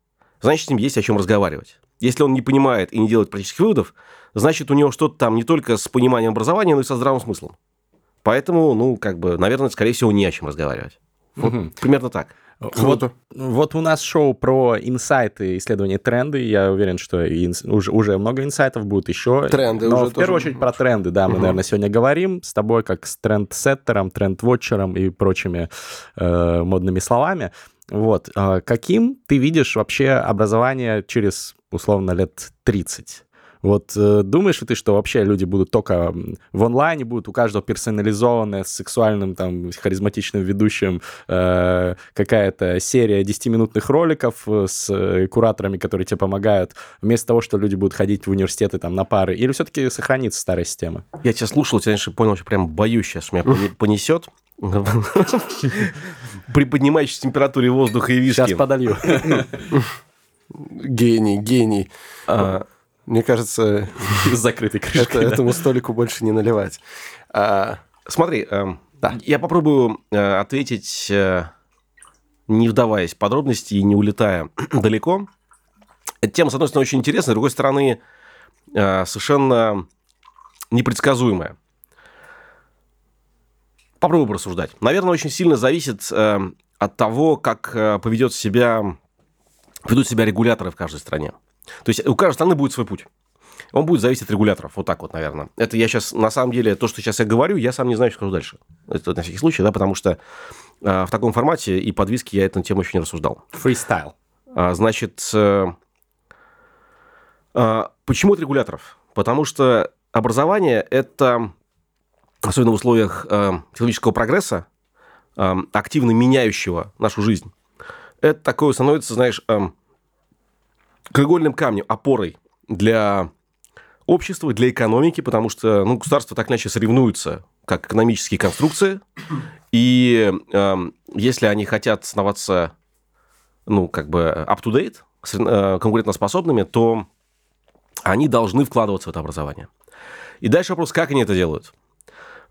значит, с ним есть о чем разговаривать. Если он не понимает и не делает практических выводов, значит, у него что-то там не только с пониманием образования, но и со здравым смыслом. Поэтому, ну, как бы, наверное, скорее всего, не о чем разговаривать. Вот примерно так. Круто. Вот, вот у нас шоу про инсайты, исследования тренды. Я уверен, что инс- уже, уже много инсайтов будет еще. Тренды Но уже в первую тоже. очередь про тренды, да, мы, Мгм. наверное, сегодня говорим с тобой как с тренд-сеттером, тренд-вотчером и прочими э, модными словами. Вот. А каким ты видишь вообще образование через, условно, лет 30? Вот э, думаешь ли ты, что вообще люди будут только в онлайне, будут у каждого персонализованная с сексуальным, там, харизматичным ведущим э, какая-то серия 10-минутных роликов э, с э, кураторами, которые тебе помогают, вместо того, что люди будут ходить в университеты там на пары? Или все-таки сохранится старая система? Я тебя слушал, тебя, конечно, понял, что прям боюсь сейчас, меня (laughs) понесет. При поднимающейся температуре воздуха и виски. Сейчас подолью. (laughs) Гений, гений. Мне кажется, (laughs) С закрытой крышкой. этому столику больше не наливать. А, Смотри, эм, я попробую э, ответить, э, не вдаваясь в подробности и не улетая (clears throat) далеко. Эта тема, с одной стороны, очень интересная, с другой стороны, э, совершенно непредсказуемая. Попробую порассуждать. Наверное, очень сильно зависит от того, как поведет себя, ведут себя регуляторы в каждой стране. То есть у каждой страны будет свой путь. Он будет зависеть от регуляторов. Вот так вот, наверное. Это я сейчас, на самом деле, то, что сейчас я говорю, я сам не знаю, что скажу дальше. Это на всякий случай, да, потому что э, в таком формате и под виски я эту тему еще не рассуждал. Фристайл. А, Значит, э, а, почему от регуляторов? Потому что образование – это, особенно в условиях э, технологического прогресса, э, активно меняющего нашу жизнь, это такое становится, знаешь, э, краеугольным камнем, опорой для общества, для экономики, потому что ну, государства так иначе соревнуются как экономические конструкции, и э, если они хотят оставаться ну, как бы up-to-date, э, конкурентоспособными, то они должны вкладываться в это образование. И дальше вопрос, как они это делают.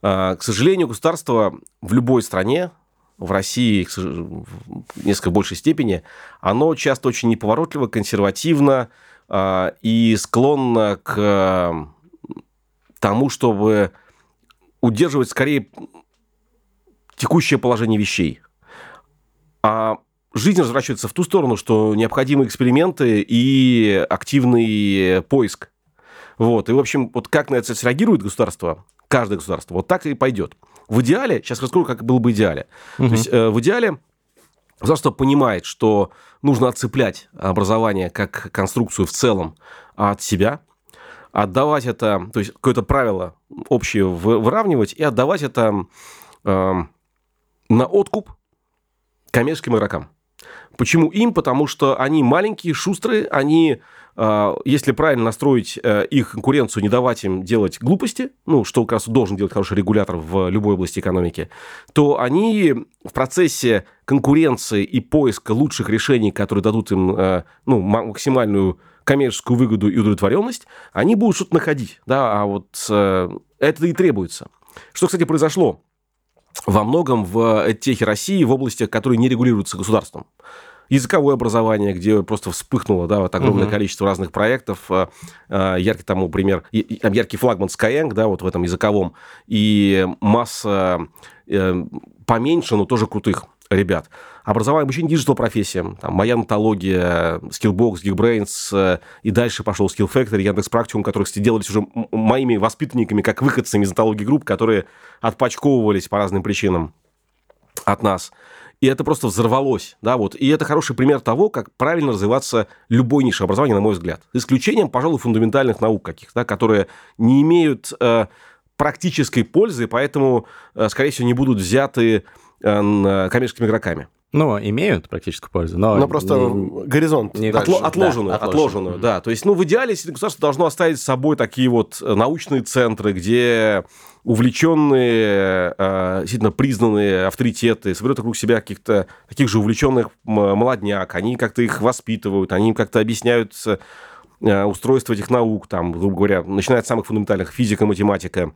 А, К сожалению, государство в любой стране, в России в несколько большей степени, оно часто очень неповоротливо, консервативно а, и склонно к э, тому, чтобы удерживать скорее текущее положение вещей. А жизнь разворачивается в ту сторону, что необходимы эксперименты и активный поиск. Вот. И, в общем, вот как на это среагирует государство, каждое государство, вот так и пойдет. В идеале, сейчас расскажу, как было бы идеале. То есть э, в идеале государство понимает, что нужно отцеплять образование как конструкцию в целом от себя, отдавать это, то есть какое-то правило общее вы- выравнивать и отдавать это э, на откуп коммерческим игрокам. Почему им? Потому что они маленькие, шустрые, они а, если правильно настроить э, их конкуренцию, не давать им делать глупости, ну, что как раз должен делать хороший регулятор в любой области экономики, то они в процессе конкуренции и поиска лучших решений, которые дадут им э, ну, максимальную коммерческую выгоду и удовлетворенность, они будут что-то находить. Да? А вот э, это и требуется. Что, кстати, произошло во многом в эдтехе России, в областях, которые не регулируются государством языковое образование, где просто вспыхнуло, да, вот огромное угу. количество разных проектов. Э, э, яркий тому пример, яркий флагман Skyeng, да, вот в этом языковом, и масса э, поменьше, но тоже крутых ребят. Образование, обучение digital профессиям, там, моя Нетология, Skillbox, Geekbrains, и дальше пошел Skill Factory, Яндекс Практикум, которые, кстати, делались уже моими воспитанниками, как выходцами из Нетологии Групп, которые отпочковывались по разным причинам от нас и это просто взорвалось, да, вот. И это хороший пример того, как правильно развиваться любой нише образования, на мой взгляд. Исключением, пожалуй, фундаментальных наук каких-то, да, которые не имеют э, практической пользы, поэтому, э, скорее всего, не будут взяты коммерческими игроками. Ну, имеют практическую пользу, но... Но просто не, горизонт. Не Отло, отложенную, да, отложенную, да. То есть, ну, в идеале государство должно оставить с собой такие вот э, научные центры, где увлеченные, э, действительно признанные авторитеты соберут вокруг себя каких-то таких же увлеченных молодняк, они как-то их воспитывают, они им как-то объясняют э, устройство этих наук, там, грубо говоря, начиная от самых фундаментальных, физика, математика,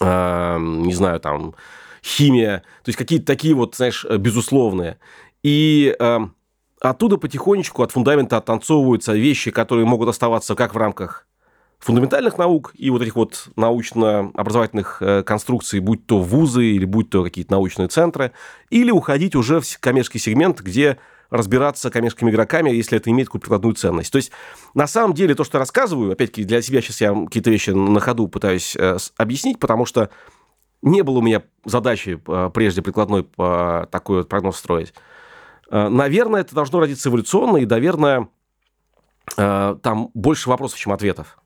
не знаю, там, химия, то есть какие-то такие вот, знаешь, э, безусловные. И э, оттуда потихонечку от фундамента оттанцовываются вещи, которые могут оставаться как в рамках фундаментальных наук и вот этих вот научно-образовательных э, конструкций, будь то вузы или будь то какие-то научные центры, или уходить уже в коммерческий сегмент, где разбираться коммерческими игроками, если это имеет какую-то прикладную ценность. То есть, на самом деле, то, что рассказываю, опять-таки, для себя сейчас я какие-то вещи на ходу пытаюсь э, объяснить, потому что не было у меня задачи э, прежде прикладной по такой вот прогноз строить. Э, наверное, это должно родиться эволюционно, и, наверное, э, там больше вопросов, чем ответов.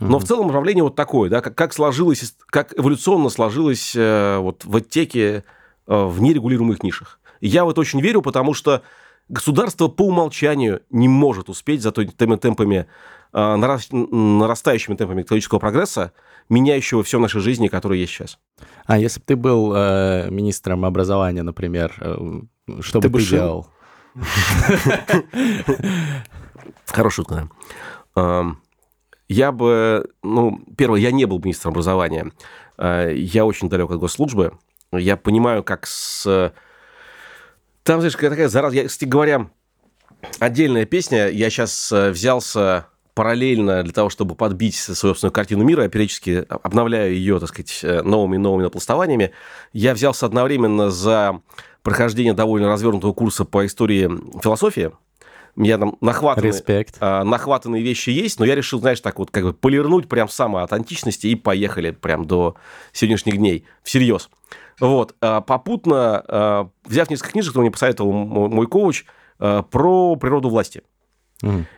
Но mm-hmm. в целом направление вот такое, да, как, как сложилось, как эволюционно сложилось вот в оттеке в нерегулируемых нишах. Я в это очень верю, потому что государство по умолчанию не может успеть за теми темпами, нарастающими темпами технологического прогресса меняющего все в нашей жизни, которое есть сейчас. А если бы ты был э, министром образования, например, э, что ты бы ты шил? делал? Хорошая шутка, да. Я бы, ну, первое, я не был министром образования. Э, я очень далек от госслужбы. Я понимаю, как с... Там, знаешь, такая зараза... Я, кстати говоря, отдельная песня. Я сейчас э, взялся параллельно для того, чтобы подбить собственную картину мира, я периодически обновляю ее, так сказать, э, новыми новыми напластованиями. Я взялся одновременно за прохождение довольно развернутого курса по истории философии. У меня там нахватанные, Респект. А, нахватанные вещи есть, но я решил, знаешь, так вот как бы полирнуть прям само от античности и поехали прям до сегодняшних дней всерьез. Вот. А, попутно, а, взяв несколько книжек, которые мне посоветовал мой коуч, про природу власти.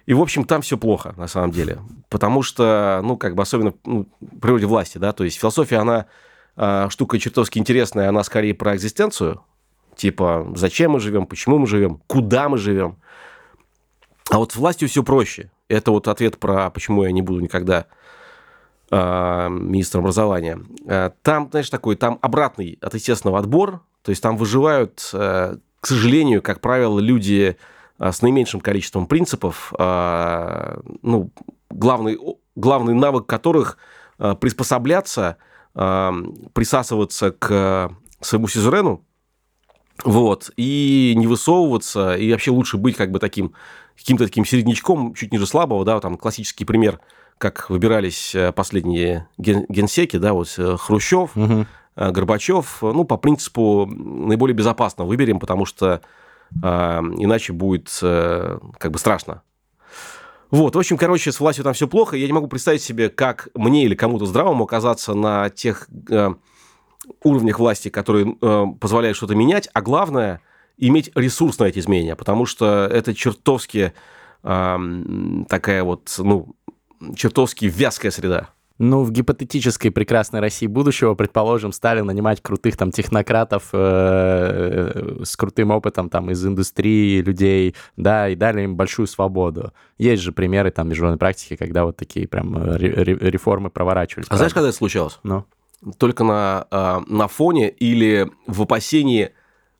И, в общем, там все плохо, на самом деле. Потому что, ну, как бы особенно ну, в природе власти, да, то есть философия, она э, штука чертовски интересная, она скорее про экзистенцию, типа, зачем мы живем, почему мы живем, куда мы живем. А вот с властью все проще. Это вот ответ про почему я не буду никогда э, министром образования. Э, там, знаешь, такой, там обратный от естественного отбор, то есть там выживают, э, к сожалению, как правило, люди а, с наименьшим количеством принципов, а, ну, главный, главный навык которых а, приспосабляться, присасываться к своему сюзерену, вот, и не высовываться, и вообще лучше быть как бы таким, каким-то таким середнячком, чуть ниже слабого, да, там классический пример, как выбирались э, последние ген генсеки, да, вот э, Хрущев, угу. Горбачев, ну, по принципу наиболее безопасно выберем, потому что а, иначе будет э, как бы страшно. Вот, в общем, короче, с властью там все плохо. Я не могу представить себе, как мне или кому-то здравому оказаться на тех э, уровнях власти, которые э, позволяют что-то менять, а главное иметь ресурс на эти изменения, потому что это чертовски э, такая вот, ну, чертовски вязкая среда. Ну, в гипотетической прекрасной России будущего, предположим, стали нанимать крутых там технократов э, с крутым опытом там из индустрии людей, да, и дали им большую свободу. Есть же примеры там международной практики, когда вот такие прям э, реформы проворачивались. А знаешь, когда это случалось? Ну? Только на, э, на фоне или в опасении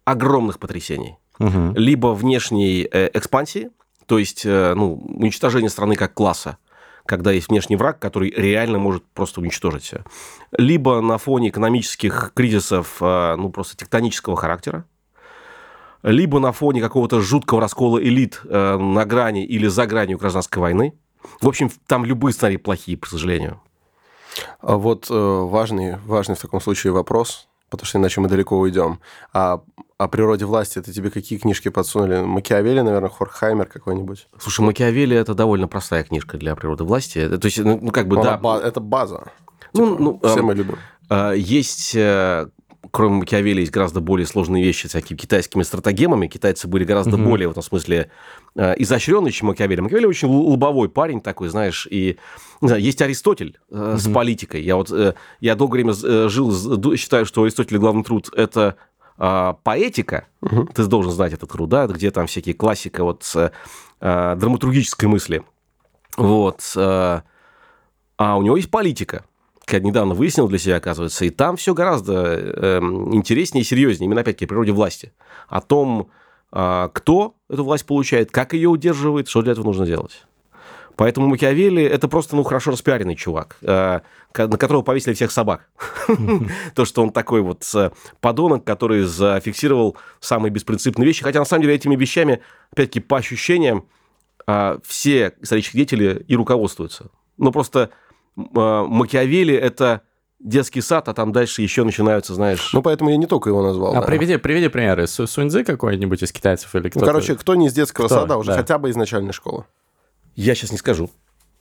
огромных потрясений. Угу. Либо внешней э, экспансии, то есть э, ну, уничтожение страны как класса, когда есть внешний враг, который реально может просто уничтожить себя. Либо на фоне экономических кризисов, э, ну, просто тектонического характера, либо на фоне какого-то жуткого раскола элит э, на грани или за гранью гражданской войны. В общем, там любые сценарии плохие, к сожалению. А вот э, важный, важный в таком случае вопрос, потому что иначе мы далеко уйдем. А о природе власти это тебе какие книжки подсунули? Макиавелли, наверное, Хорхаймер какой-нибудь? Слушай, Макиавелли это довольно простая книжка для природы власти. То есть, ну, как бы, да. Ба- это база. Ну, типа, ну, все э, мы любим. э, есть э, кроме Макиавелли, есть гораздо более сложные вещи всякими китайскими стратегемами. Китайцы были гораздо Мгм. более, в этом смысле, э, изощренные, чем Макиавелли. Макиавелли очень лобовой парень такой, знаешь, и не знаю, есть Аристотель э, с политикой. Я вот э, я долгое время жил, считаю, что у Аристотеля главный труд это а, поэтика. Мгм. Ты должен знать этот труд, да, где там всякие классика вот с э, драматургической мысли. Вот. а у него есть политика. Как недавно выяснил для себя, оказывается, и там все гораздо эм, интереснее и серьезнее, именно опять-таки о природе власти. О том, а, кто эту власть получает, как ее удерживает, что для этого нужно делать. Поэтому Макиавелли это просто ну, хорошо распиаренный чувак, э, на которого повесили всех собак. (laughs) То, что он такой вот э, подонок, который зафиксировал самые беспринципные вещи. Хотя, на самом деле, этими вещами, опять-таки, по ощущениям, а, все исторические деятели и руководствуются. Ну, просто Макиавелли – это детский сад, а там дальше еще начинаются, знаешь... Ну, поэтому я не только его назвал. А да. приведи, приведи примеры. Су- Суньцзы какой-нибудь из китайцев или Ну, кто-то? короче, кто не из детского Кто? сада, а уже Да. хотя бы из начальной школы. Я сейчас не скажу.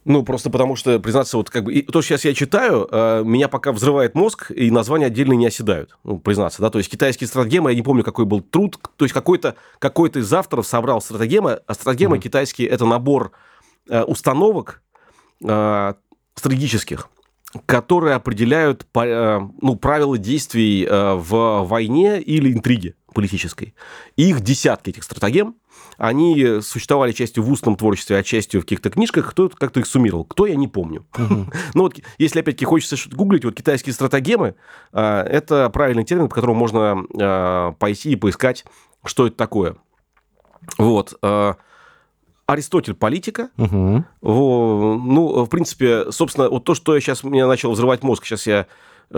Ну, просто потому что, признаться, вот как бы... и то, что сейчас я читаю, э, меня пока взрывает мозг, и названия отдельные не оседают, ну, признаться, да. То есть китайские стратегемы, я не помню, какой был труд, то есть какой-то какой из авторов собрал стратегемы, а стратегемы Мгм. китайские – это набор э, установок э, стратегических, которые определяют э, ну, правила действий э, в войне или интриге политической. Их десятки этих стратегем, они существовали частью в устном творчестве, а частью в каких-то книжках. Кто как-то их суммировал? Кто, я не помню. Мгм. (laughs) Ну вот, если опять-таки хочется что-то гуглить, вот китайские стратегемы, а, это правильный термин, по которому можно пойти и поискать, что это такое. Вот. А, Аристотель политика. Во, ну, в принципе, собственно, вот то, что я сейчас, мне начал взрывать мозг, сейчас я,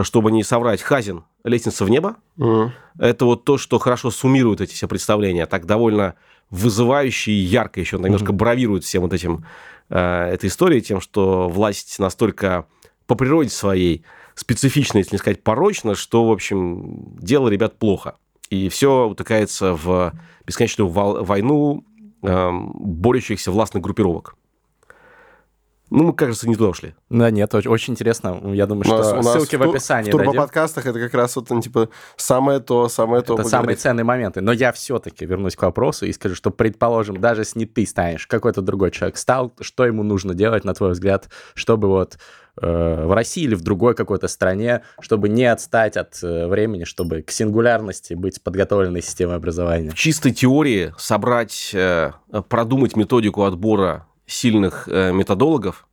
чтобы не соврать, Хазин, лестница в небо. Мгм. Это вот то, что хорошо суммирует эти все представления, так довольно вызывающе и ярко еще немножко Мгм. бравирует всем вот этим, э, этой историей, тем, что власть настолько по природе своей специфична, если не сказать порочна, что, в общем, дело ребят плохо. И все утыкается в бесконечную войну эм, борющихся властных группировок. Ну, мы, кажется, не туда ушли. Да нет, оч- очень интересно. Я думаю, что нас ссылки в ту- описании В турбоподкастах это как раз вот, ну, типа, самое то, самое то. Это самые ценные моменты. Но я все-таки вернусь к вопросу и скажу, что, предположим, даже если не ты станешь, какой-то другой человек стал, что ему нужно делать, на твой взгляд, чтобы вот э, в России или в другой какой-то стране, чтобы не отстать от э, времени, чтобы к сингулярности быть подготовленной системой образования? в чистой теории собрать, э, продумать методику отбора сильных э, методологов,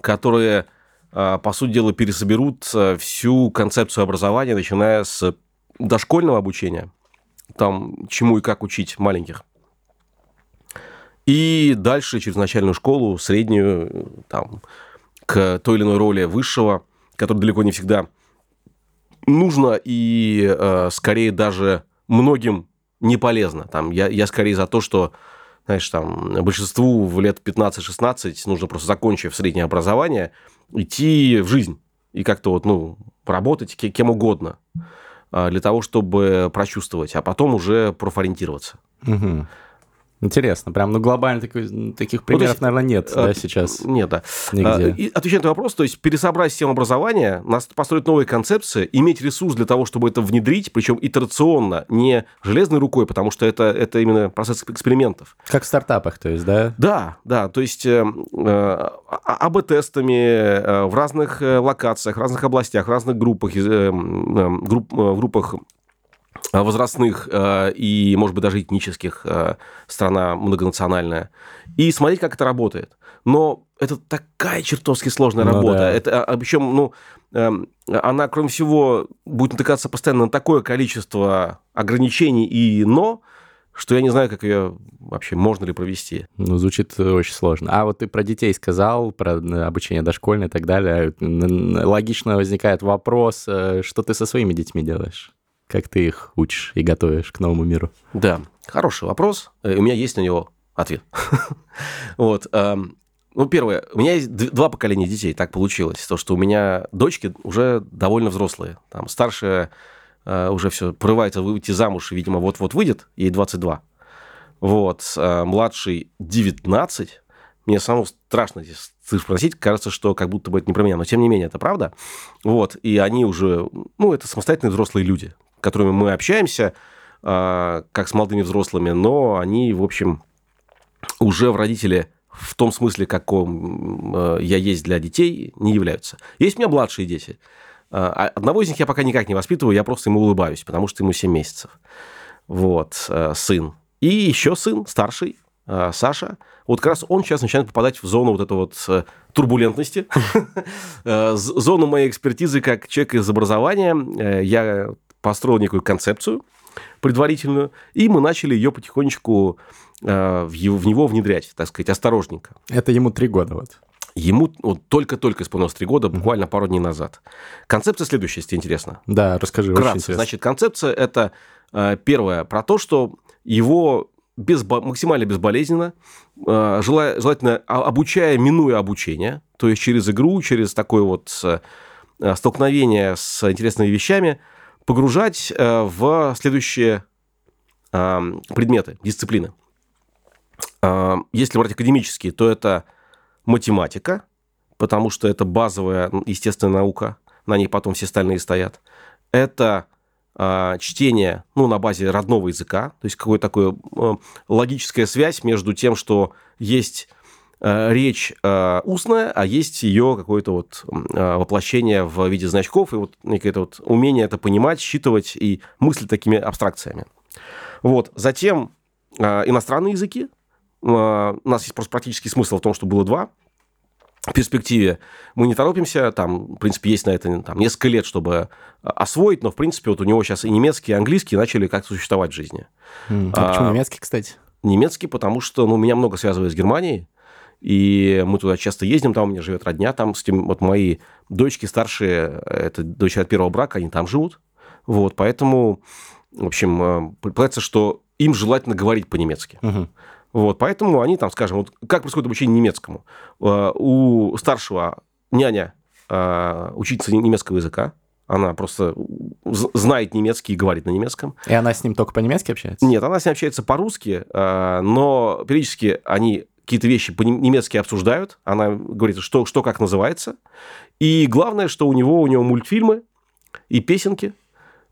которые, э, по сути дела, пересоберут э, всю концепцию образования, начиная с дошкольного обучения, там, чему и как учить маленьких, и дальше через начальную школу, среднюю, э, там, к той или иной роли высшего, которая далеко не всегда нужно и э, скорее даже многим не полезно. Там, я, я скорее за то, что знаешь, там, большинству в лет 15-16 нужно просто, закончив среднее образование, идти в жизнь и как-то вот, ну, работать ке- кем угодно а, для того, чтобы прочувствовать, а потом уже профориентироваться. Мгм. Интересно, прям, ну, глобально такой, таких примеров, есть, наверное, нет, а, да, сейчас? Нет, да. Нигде. А, и отвечая на вопрос, то есть пересобрать систему образования, нас построить новые концепции, иметь ресурс для того, чтобы это внедрить, причем итерационно, не железной рукой, потому что это, это именно процесс экспериментов. Как в стартапах, то есть, да? Да, да, то есть э, э, АБ-тестами э, в разных э, локациях, в разных областях, в разных группах, э, э, групп, э, группах возрастных э, и, может быть, даже этнических, э, страна многонациональная, и смотреть, как это работает. Но это такая чертовски сложная Ну работа. да. Это, а, причем, ну, эм, она, кроме всего, будет натыкаться постоянно на такое количество ограничений и «но», что я не знаю, как ее вообще можно ли провести. Ну, звучит э, очень сложно. А вот ты про детей сказал, про э, обучение дошкольное и так далее. Логично возникает вопрос, э, что ты со своими детьми делаешь? Как ты их учишь и готовишь к новому миру? Да, хороший вопрос. Э, У меня есть на него ответ. (laughs) Вот. Ну, первое, у меня есть два поколения детей, так получилось. То, что у меня дочки уже довольно взрослые. Там старшая э, уже все порывается выйти замуж, и, видимо, вот-вот выйдет, ей 22. Вот. э, Младший 19. Мне самому страшно здесь цифр просить. Кажется, что как будто бы это не про меня. Но, тем не менее, это правда. Вот. И они уже, ну, это самостоятельные взрослые люди, которыми мы общаемся, а, как с молодыми взрослыми, но они, в общем, уже в родители в том смысле, каком э, я есть для детей, не являются. Есть у меня младшие дети. А, Одного из них я пока никак не воспитываю, я просто ему улыбаюсь, потому что ему 7 месяцев. Вот, э, сын. И еще сын, старший, э, Саша. Вот как раз он сейчас начинает попадать в зону вот этой вот турбулентности, (laughs) зону моей экспертизы как человек из образования. Я построил некую концепцию предварительную, и мы начали ее потихонечку э, в его- в него внедрять, так сказать, осторожненько. Это ему три года вот. Ему вот, только-только исполнилось три года, буквально пару дней назад. Концепция следующая, если интересно. Да, расскажи, Вкратце. Значит, концепция это э, первое про то, что его безбо- максимально безболезненно, э, жела- желательно а- обучая, минуя обучение, то есть через игру, через такое вот э, столкновение с интересными вещами, погружать э, в следующие э, предметы, дисциплины. Э, Если брать академические, то это математика, потому что это базовая естественная наука, на ней потом все остальные стоят. Это чтение ну, на базе родного языка, то есть какое-то такое э, логическая связь между тем, что есть речь э, устная, а есть ее какое-то вот э, воплощение в виде значков, и вот некое вот умение это понимать, считывать и мыслить такими абстракциями. Вот. Затем э, иностранные языки. Э, У нас есть просто практический смысл в том, что было два в перспективе мы не торопимся, там, в принципе, есть на это там, несколько лет, чтобы а, освоить, но, в принципе, вот у него сейчас и немецкий, и английский начали как-то существовать в жизни. М, А почему А, немецкий, кстати? Немецкий, потому что, ну, меня много связывает с Германией, и мы туда часто ездим, там у меня живет родня, там с тем, вот мои дочки старшие, это дочери от первого брака, они там живут, вот, поэтому, в общем, э, предполагается, что им желательно говорить по-немецки. Мгм. Вот, поэтому они там, скажем, вот как происходит обучение немецкому? Э, У старшего няня э, учительница немецкого языка, она просто знает немецкий и говорит на немецком. И она с ним только по-немецки общается? Нет, она с ним общается по-русски, э, но периодически они какие-то вещи по-немецки обсуждают. Она говорит, что, что как называется. И главное, что у него, у него мультфильмы и песенки.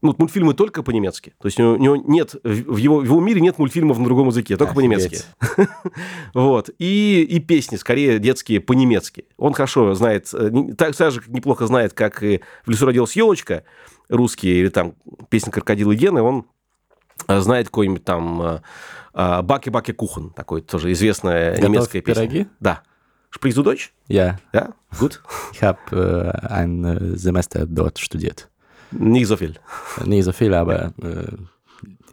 Ну, мультфильмы только по-немецки. То есть у него- нет, в его, в его мире нет мультфильмов на другом языке, только по-немецки. (laughs) Вот. И, и песни, скорее, детские по-немецки. Он хорошо знает, э, так, так же неплохо знает, как и «В лесу родилась елочка», русские, или там песня «Крокодилы Гены», он знает какой-нибудь там э, э, «Баки-баки кухан», такой тоже известная Готовь немецкая песня. пироги? Да. Sprich du Deutsch? Ja, Ja, gut. ich habe äh, ein äh, Semester dort studiert. Nicht so viel. (laughs) Nicht so viel, aber äh,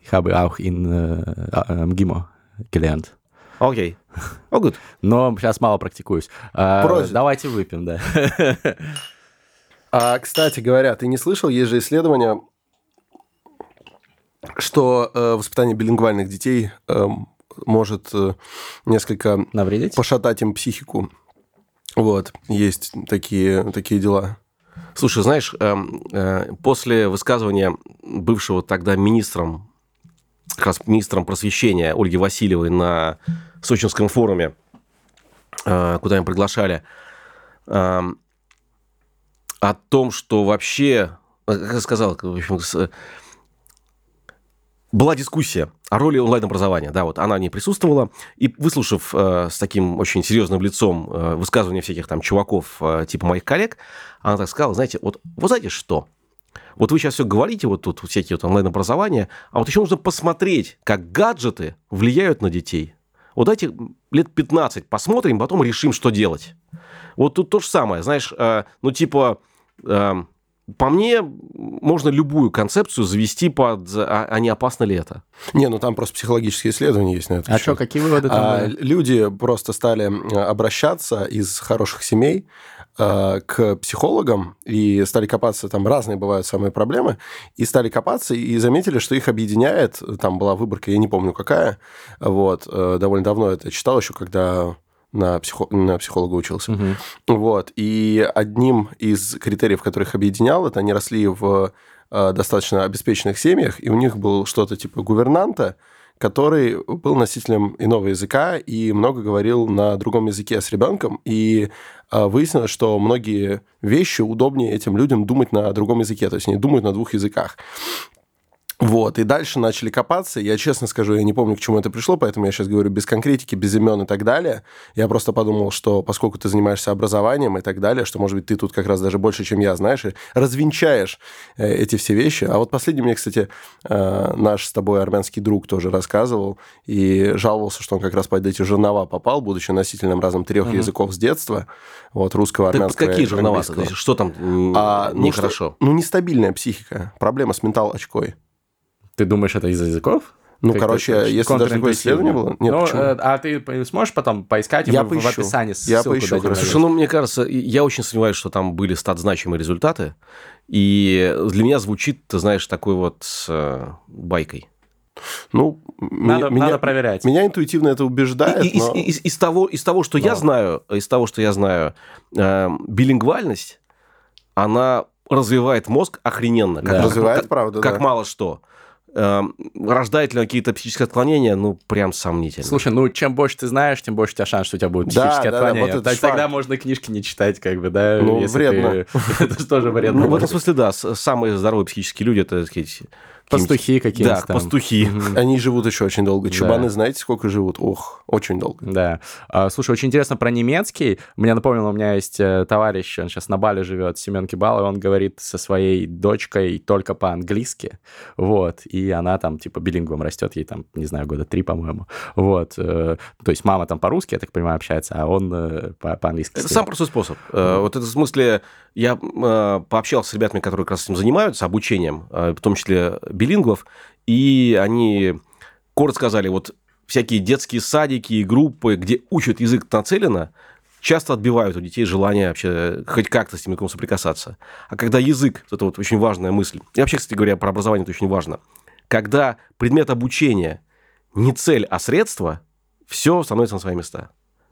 ich habe auch in äh, am Gimo gelernt. Окей. О, gut. (laughs) Но сейчас мало практикуюсь. А, давайте выпьем, да. (laughs) А, кстати говоря, ты не слышал, есть же исследование, что э, воспитание билингвальных детей эм, может э, несколько Навредить? пошатать им психику. Вот, есть такие, такие дела. Слушай, знаешь, эм, э, после высказывания бывшего тогда министром как раз министром просвещения Ольги Васильевой на Сочинском форуме, э, куда им приглашали, э, о том, что вообще, э, как я сказал, в общем, была дискуссия о роли онлайн-образования. Да, вот она не присутствовала. И выслушав э, с таким очень серьезным лицом э, высказывания всяких там чуваков, э, типа моих коллег, она так сказала, знаете, вот вы знаете что? Вот вы сейчас все говорите, вот тут всякие вот онлайн-образования, а вот еще нужно посмотреть, как гаджеты влияют на детей. Вот дайте лет 15 посмотрим, потом решим, что делать. Вот тут то же самое, знаешь, э, ну типа, э, по мне, можно любую концепцию завести под, а, а не опасно ли это? Не, ну там просто психологические исследования есть на это. А что, какие выводы там А, были? люди просто стали обращаться из хороших семей э, к психологам и стали копаться, там разные бывают самые проблемы, и стали копаться и заметили, что их объединяет, там была выборка, я не помню какая, вот, э, довольно давно это читал еще, когда на, психо- на психолога учился. Мгм. Вот. И одним из критериев, которых объединял, это они росли в э, достаточно обеспеченных семьях, и у них был что-то типа гувернанта, который был носителем иного языка и много говорил на другом языке с ребенком. И э, выяснилось, что многие вещи удобнее этим людям думать на другом языке, то есть они думают на двух языках. Вот, и дальше начали копаться. Я честно скажу, я не помню, к чему это пришло, поэтому я сейчас говорю без конкретики, без имен и так далее. Я просто подумал, что поскольку ты занимаешься образованием и так далее, что, может быть, ты тут как раз даже больше, чем я, знаешь, и развенчаешь э, эти все вещи. А вот последний мне, кстати, э, наш с тобой армянский друг тоже рассказывал и жаловался, что он как раз под эти жернова попал, будучи носителем разом трех Мгм. языков с детства, вот, русского, армянского какие и же виноваты? английского. То есть, что там А, ну, что- нехорошо? ну, нестабильная психика, проблема с ментал-очкой. Ты думаешь, это из-за языков? Ну, Как-то короче, это если даже такое исследование было... Нет, ну, почему? э, а ты сможешь потом поискать, Я мы в поищу. описании Я ссылку поищу, Слушай, ну, мне кажется, я очень сомневаюсь, что там были стат-значимые результаты. И для меня звучит, ты знаешь, такой вот э, байкой. Ну, Надо, меня, надо проверять. меня интуитивно это убеждает, И- и- но- из, из- из того, из того, что я Но. знаю, из того, что я знаю, э, билингвальность, она развивает мозг охрененно. Да. развивает, как, правда, как да. мало что. Э, рождает ли он какие-то психические отклонения? Ну, прям сомнительно. Слушай, ну чем больше ты знаешь, тем больше у тебя шанс, что у тебя будут Да, психические да, да, отклонения. вот это То есть тогда факт. можно книжки не читать, как бы, да? Ну, если вредно. ты- (laughs) Это же тоже вредно. ну, в этом смысле, да, самые здоровые психические люди, это, так сказать, Пастухи какие-нибудь Да, там. пастухи. Они живут еще очень долго. Да. Чубаны, знаете, сколько живут? Ох, очень долго. Да. А, слушай, очень интересно про немецкий. Мне напомнил, у меня есть э, товарищ, он сейчас на Бали живет, Семен Кибал, и он говорит со своей дочкой только по-английски. Вот. И она там, типа, билингвом растет, ей там, не знаю, года три, по-моему. Вот. э, То есть мама там по-русски, я так понимаю, общается, а он э, по- по-английски. Это с ней. самый простой способ. Вот это в смысле, я пообщался с ребятами, которые как раз этим занимаются, обучением, в том числе билингвов, и они коротко сказали, вот всякие детские садики и группы, где учат язык нацеленно, часто отбивают у детей желание вообще хоть как-то с этим языком соприкасаться. А когда язык, это вот очень важная мысль, и вообще, кстати говоря, про образование это очень важно, когда предмет обучения не цель, а средство, все становится на свои места.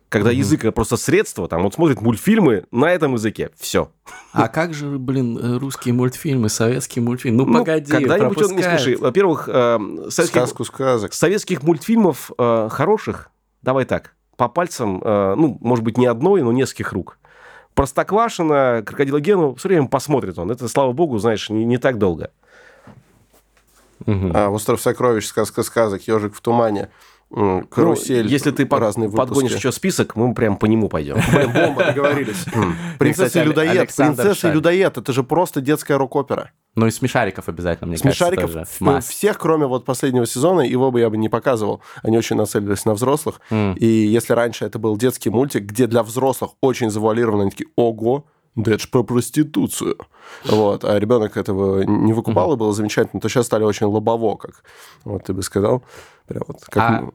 Когда Мгм. язык это просто средство, там он смотрит мультфильмы на этом языке, все. А как же, блин, э, русские мультфильмы, советские мультфильмы? Ну, погоди, когда-нибудь он, не, слушай, во-первых, э, советских, Сказку сказок. советских мультфильмов э, хороших, давай так, по пальцам, э, ну, может быть, не одной, но нескольких рук. Простоквашино, Крокодила Гену, все время посмотрит он. Это, слава богу, знаешь, не, не так долго. Мгм. А, Остров сокровищ, сказка сказок, ежик в тумане, карусель. Ну, если ты по- разные подгонишь еще список, мы прям по нему пойдем. (laughs) Бомба, договорились. Принцесса кстати, и людоед. Принцесса и людоед. Это же просто детская рок-опера. Ну, и смешариков обязательно, мне Смешариков кажется, в- тоже. Must. всех, кроме вот последнего сезона, его бы я бы не показывал. Они очень нацелились на взрослых. М. И если раньше это был детский мультик, где для взрослых очень завуалировано, они такие, ого, да это ж про проституцию. Вот. А ребенок этого не выкупал, и было замечательно, то сейчас стали очень лобово, как вот ты бы сказал. Прям вот как... А-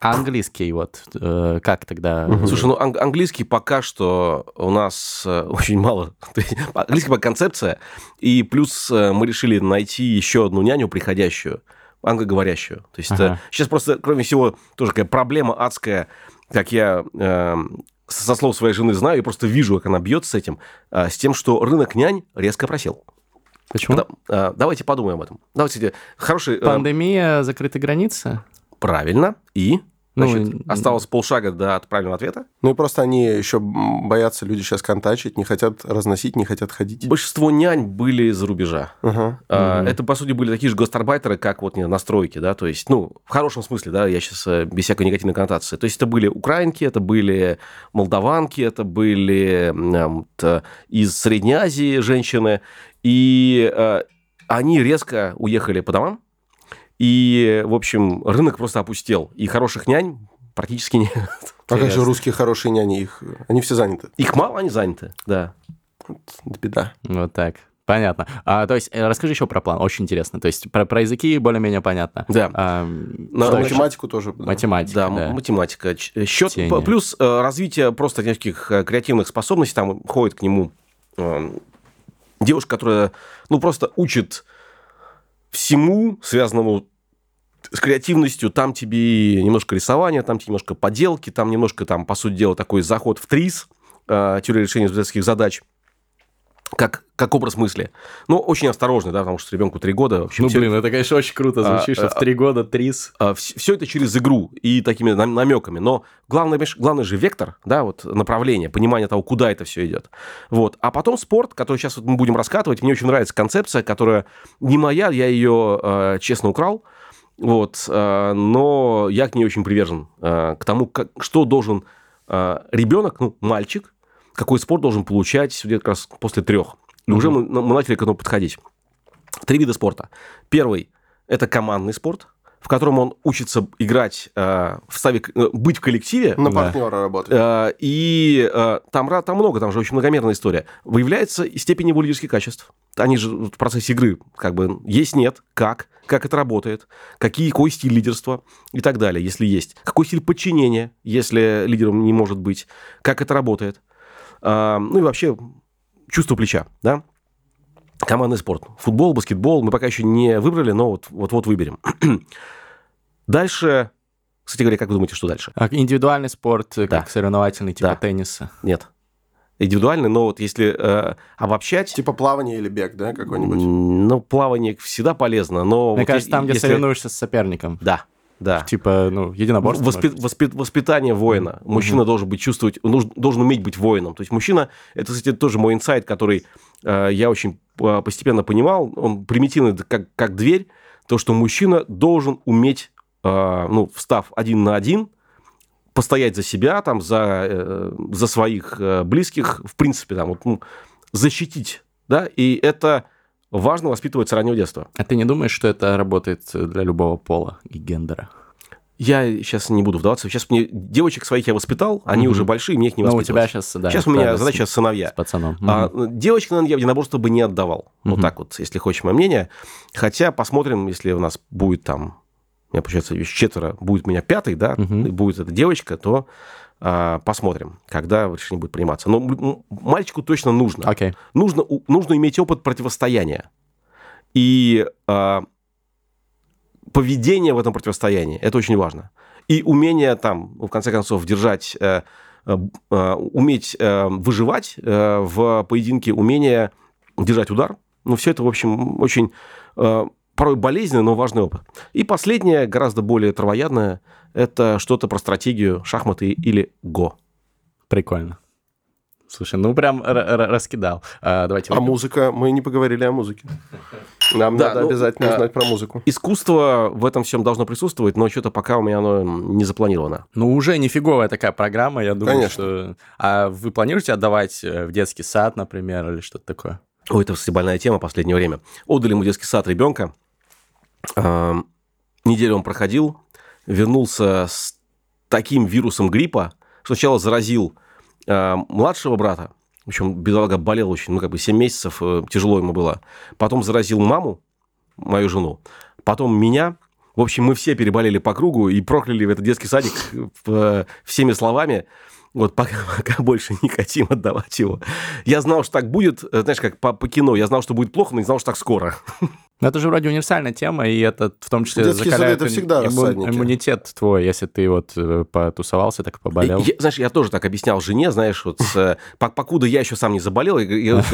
А английский вот, э, как тогда? Слушай, ну ан- английский пока что у нас э, (laughs) очень мало. То есть Английский пока концепция. И плюс э, мы решили найти еще одну няню приходящую, англоговорящую. То есть Ага. сейчас просто, кроме всего, тоже такая проблема адская, как я э, со слов своей жены знаю, и просто вижу, как она бьется с этим, э, с тем, что рынок нянь резко просел. Почему? Да, а, давайте подумаем об этом. Давайте, хороший... э, Пандемия, закрыты границы? правильно. И? Ну, Значит, н- осталось полшага до от правильного ответа. Ну и просто они еще боятся, люди сейчас контачить, не хотят разносить, не хотят ходить. Большинство нянь были из-за рубежа. А, Мгм. Это, по сути, были такие же гастарбайтеры, как вот не, на стройке, да, то есть, ну, в хорошем смысле, да, я сейчас без всякой негативной коннотации. То есть это были украинки, это были молдаванки, это были т- из Средней Азии женщины, и э, они резко уехали по домам, и, в общем, рынок просто опустел, и хороших нянь практически нет. А как же русские хорошие няни? Их, они все заняты. Их мало, они заняты, да. Это беда. Вот так. Понятно. А, то есть, э, расскажи еще про план. Очень интересно. То есть, про, про языки более-менее понятно. Да. А, На- что на еще? математику тоже. да. Математика, Да, да. математика. Ч- Счет, Чтение. п- плюс э, развитие просто таких э, креативных способностей. Там ходит к нему э, девушка, которая, ну, просто учит всему, связанному с креативностью. Там тебе немножко рисования, там тебе немножко поделки, там немножко, там, по сути дела, такой заход в ТРИС, э, теория решения изобретательских задач, как, как образ мысли. Но очень осторожно, да, потому что ребенку три года. В общем, Ну, всё- блин, это, конечно, очень круто звучит, А, что в а, три года трис. все это через игру и такими нам- намеками. Но главное, главный же вектор, да, вот направление, понимание того, куда это все идет. Вот. А потом спорт, который сейчас вот мы будем раскатывать. Мне очень нравится концепция, которая не моя, я ее э, честно украл. Вот, э, но я к ней очень привержен. э, к тому, как, что должен ребенок, ну, мальчик, какой спорт должен получать где-то как раз после трех. И уже мы, мы начали к этому подходить. Три вида спорта. Первый – это командный спорт, в котором он учится играть э, в ставе, э, быть в коллективе. На Да. партнера работать. Э, и э, там, там много, там же очень многомерная история. Выявляется и степень его лидерских качеств. Они же в процессе игры как бы есть, нет, как, как это работает, какие, какой стиль лидерства и так далее, если есть. Какой стиль подчинения, если лидером не может быть, как это работает. Ну и вообще чувство плеча, да? Командный спорт. Футбол, баскетбол мы пока еще не выбрали, но вот- вот-вот выберем. (clears throat) Дальше, кстати говоря, как вы думаете, что дальше? А индивидуальный спорт, э, Да. как соревновательный, типа Да. тенниса. Нет. Индивидуальный, но вот если э, обобщать, Типа плавание или бег, да, какой-нибудь? ну, плавание всегда полезно, но... Мне вот кажется, е- там, где если- соревнуешься с соперником. Да, да. Типа, ну, единоборство. Воспи- воспи- воспитание воина. Мужчина должен быть чувствовать, он нуж- должен уметь быть воином. То есть мужчина, это, кстати, тоже мой инсайт, который э, я очень э, постепенно понимал. Он примитивный, как, как дверь. То, что мужчина должен уметь, э, ну, встав один на один, постоять за себя, там, за, э, за своих э, близких, в принципе, там, вот, ну, защитить. Да? И это важно воспитывать с раннего детства. А ты не думаешь, что это работает для любого пола и гендера? Я сейчас не буду вдаваться. Сейчас мне девочек своих я воспитал, они Мгм. уже большие, мне их не Ну, у воспитывать. тебя сейчас, да. сейчас у меня с- задача с сыновья. пацаном. А, Мгм. девочек, наверное, я в единоборство бы не отдавал. Вот Мгм. так вот, если хочешь мое мнение. Хотя посмотрим, если у нас будет там, у меня, получается, еще четверо, будет у меня пятый, да, и будет эта девочка, то посмотрим, когда решение будет приниматься. Но мальчику точно нужно. Окей. Нужно, нужно иметь опыт противостояния. И а, поведение в этом противостоянии. Это очень важно. И умение там, в конце концов, держать, э, э, э, уметь э, выживать э, в поединке, умение держать удар. Ну, все это, в общем, очень э, порой болезненный, но важный опыт. И последнее, гораздо более травоядное, это что-то про стратегию, шахматы или го. Прикольно. Слушай, ну прям р- р- раскидал. А, давайте А музыка? Мы не поговорили о музыке. Нам Да, надо ну, обязательно а- узнать про музыку. Искусство в этом всем должно присутствовать, но что-то пока у меня оно не запланировано. Ну, уже нифиговая такая программа, я думаю, Конечно. что... А вы планируете отдавать э, в детский сад, например, или что-то такое? Ой, это, кстати, больная тема в последнее время. Отдали ему детский сад ребенка. Неделю он проходил, вернулся с таким вирусом гриппа, что сначала заразил э, младшего брата, в общем, бедолага болел очень, ну, как бы 7 месяцев, э, тяжело ему было. Потом заразил маму, мою жену, потом меня. В общем, мы все переболели по кругу и прокляли в этот детский садик э, всеми словами. Вот пока, (laughs) пока больше не хотим отдавать его. Я знал, что так будет, э, знаешь, как по, по кино. Я знал, что будет плохо, но не знал, что так скоро. (laughs) Но это же вроде универсальная тема, и это в том числе Детские сады закаляет это всегда имму- иммунитет твой, если ты вот э, потусовался, так поболел. Я- знаешь, я тоже так объяснял жене, знаешь, вот с, э, (laughs) пок- покуда я еще сам не заболел, я, говорю, я вот,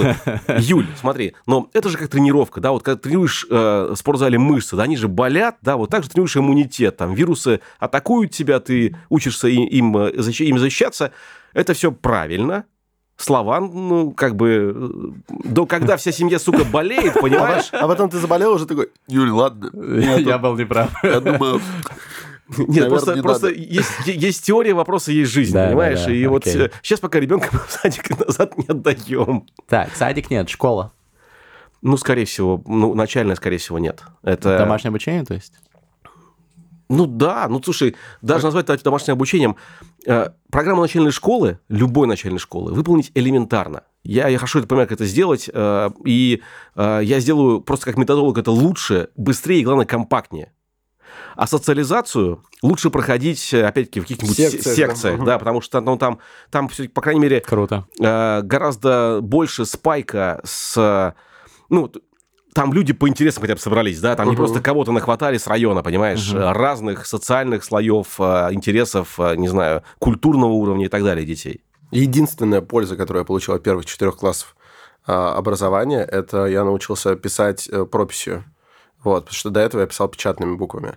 э, Юль, (laughs) смотри, но это же как тренировка, да, вот когда тренируешь э, в спортзале мышцы, да, они же болят, да, вот так же тренируешь иммунитет, там вирусы атакуют тебя, ты учишься им, им защищаться, это все правильно, слова, ну, как бы, э, до когда вся семья, сука, болеет, понимаешь? А потом ты заболел уже такой, Юль, ладно. Я был неправ. Я думаю, Нет, Наверное, просто, не просто есть, есть теория вопроса, есть жизнь, Да, да, понимаешь? да, и вот окей. сейчас пока ребенка в садик (laughs) назад не отдаем. Так, садик нет, школа. Ну, скорее всего, ну, начальная, скорее всего, нет. Это... Домашнее обучение, то есть? Ну да, ну слушай, даже назвать это домашним обучением, э, программу начальной школы, любой начальной школы, выполнить элементарно. Я, я хорошо это понимаю, как это сделать, э, и э, я сделаю просто как методолог это лучше, быстрее и, главное, компактнее. А социализацию лучше проходить, опять-таки, в каких-нибудь се- Секциях, секциях, да. да, потому что ну, там, там по крайней мере, Круто. гораздо больше спайка с... Ну, там люди по интересам хотя бы собрались, да, там не Мгм. просто кого-то нахватали с района, понимаешь, э, разных социальных слоев э, интересов, э, не знаю, культурного уровня и так далее детей. Единственная польза, которую я получил от первых четырех классов а, образования, это я научился писать э, прописью. Вот, потому что до этого я писал печатными буквами.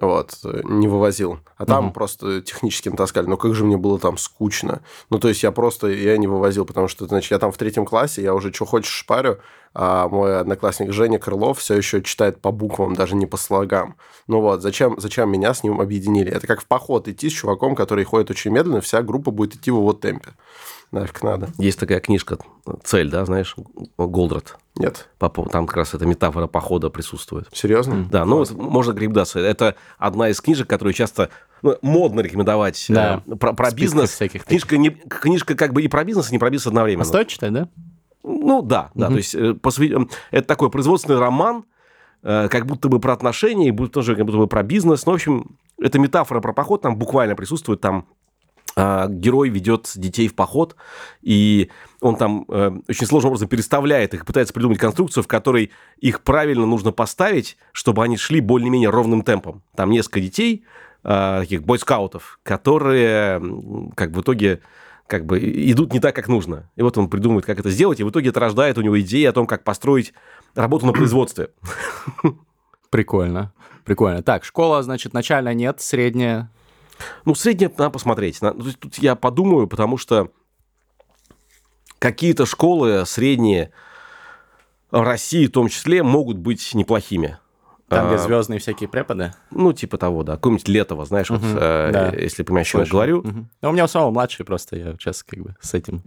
Вот, не вывозил. А там Мгм. просто технически натаскали. Но как же мне было там скучно. Ну, то есть я просто, я не вывозил, потому что, значит, я там в третьем классе, я уже что хочешь шпарю, а мой одноклассник Женя Крылов все еще читает по буквам, даже не по слогам. Ну вот, зачем, зачем меня с ним объединили? Это как в поход идти с чуваком, который ходит очень медленно, вся группа будет идти в его темпе. Нафиг надо. Есть такая книжка «Цель», да, знаешь, Голдрат. Нет. Там как раз эта метафора похода присутствует. Серьезно? Да, ну, вот можно рекомендация. Это одна из книжек, которую часто ну, модно рекомендовать э, Да. про, про списках бизнес. всяких. Книжка, не, книжка как бы и про бизнес, и не про бизнес одновременно. А стоит читать, да? Ну да, да, то есть э, посвя- это такой производственный роман, э, как будто бы про отношения, и будто тоже как будто бы про бизнес. Ну, в общем, это метафора про поход, там буквально присутствует, там а, герой ведет детей в поход, и он там э, очень сложным образом переставляет их, пытается придумать конструкцию, в которой их правильно нужно поставить, чтобы они шли более-менее ровным темпом. Там несколько детей, э, таких бойскаутов, которые как в итоге как бы идут не так, как нужно. И вот он придумывает, как это сделать, и в итоге это рождает у него идеи о том, как построить работу на производстве. Прикольно. Прикольно. Так, школа, значит, начальная нет, средняя. Ну, среднее надо посмотреть. Тут я подумаю, потому что какие-то школы средние в России в том числе могут быть неплохими. Там, где А, звездные всякие преподы. Ну, типа того, да. Какое-нибудь Летово, знаешь, вот, Мгм, э, да. если понимаешь, о чем я говорю. Мгм. Ну, у меня у самого младший просто, я сейчас как бы с этим...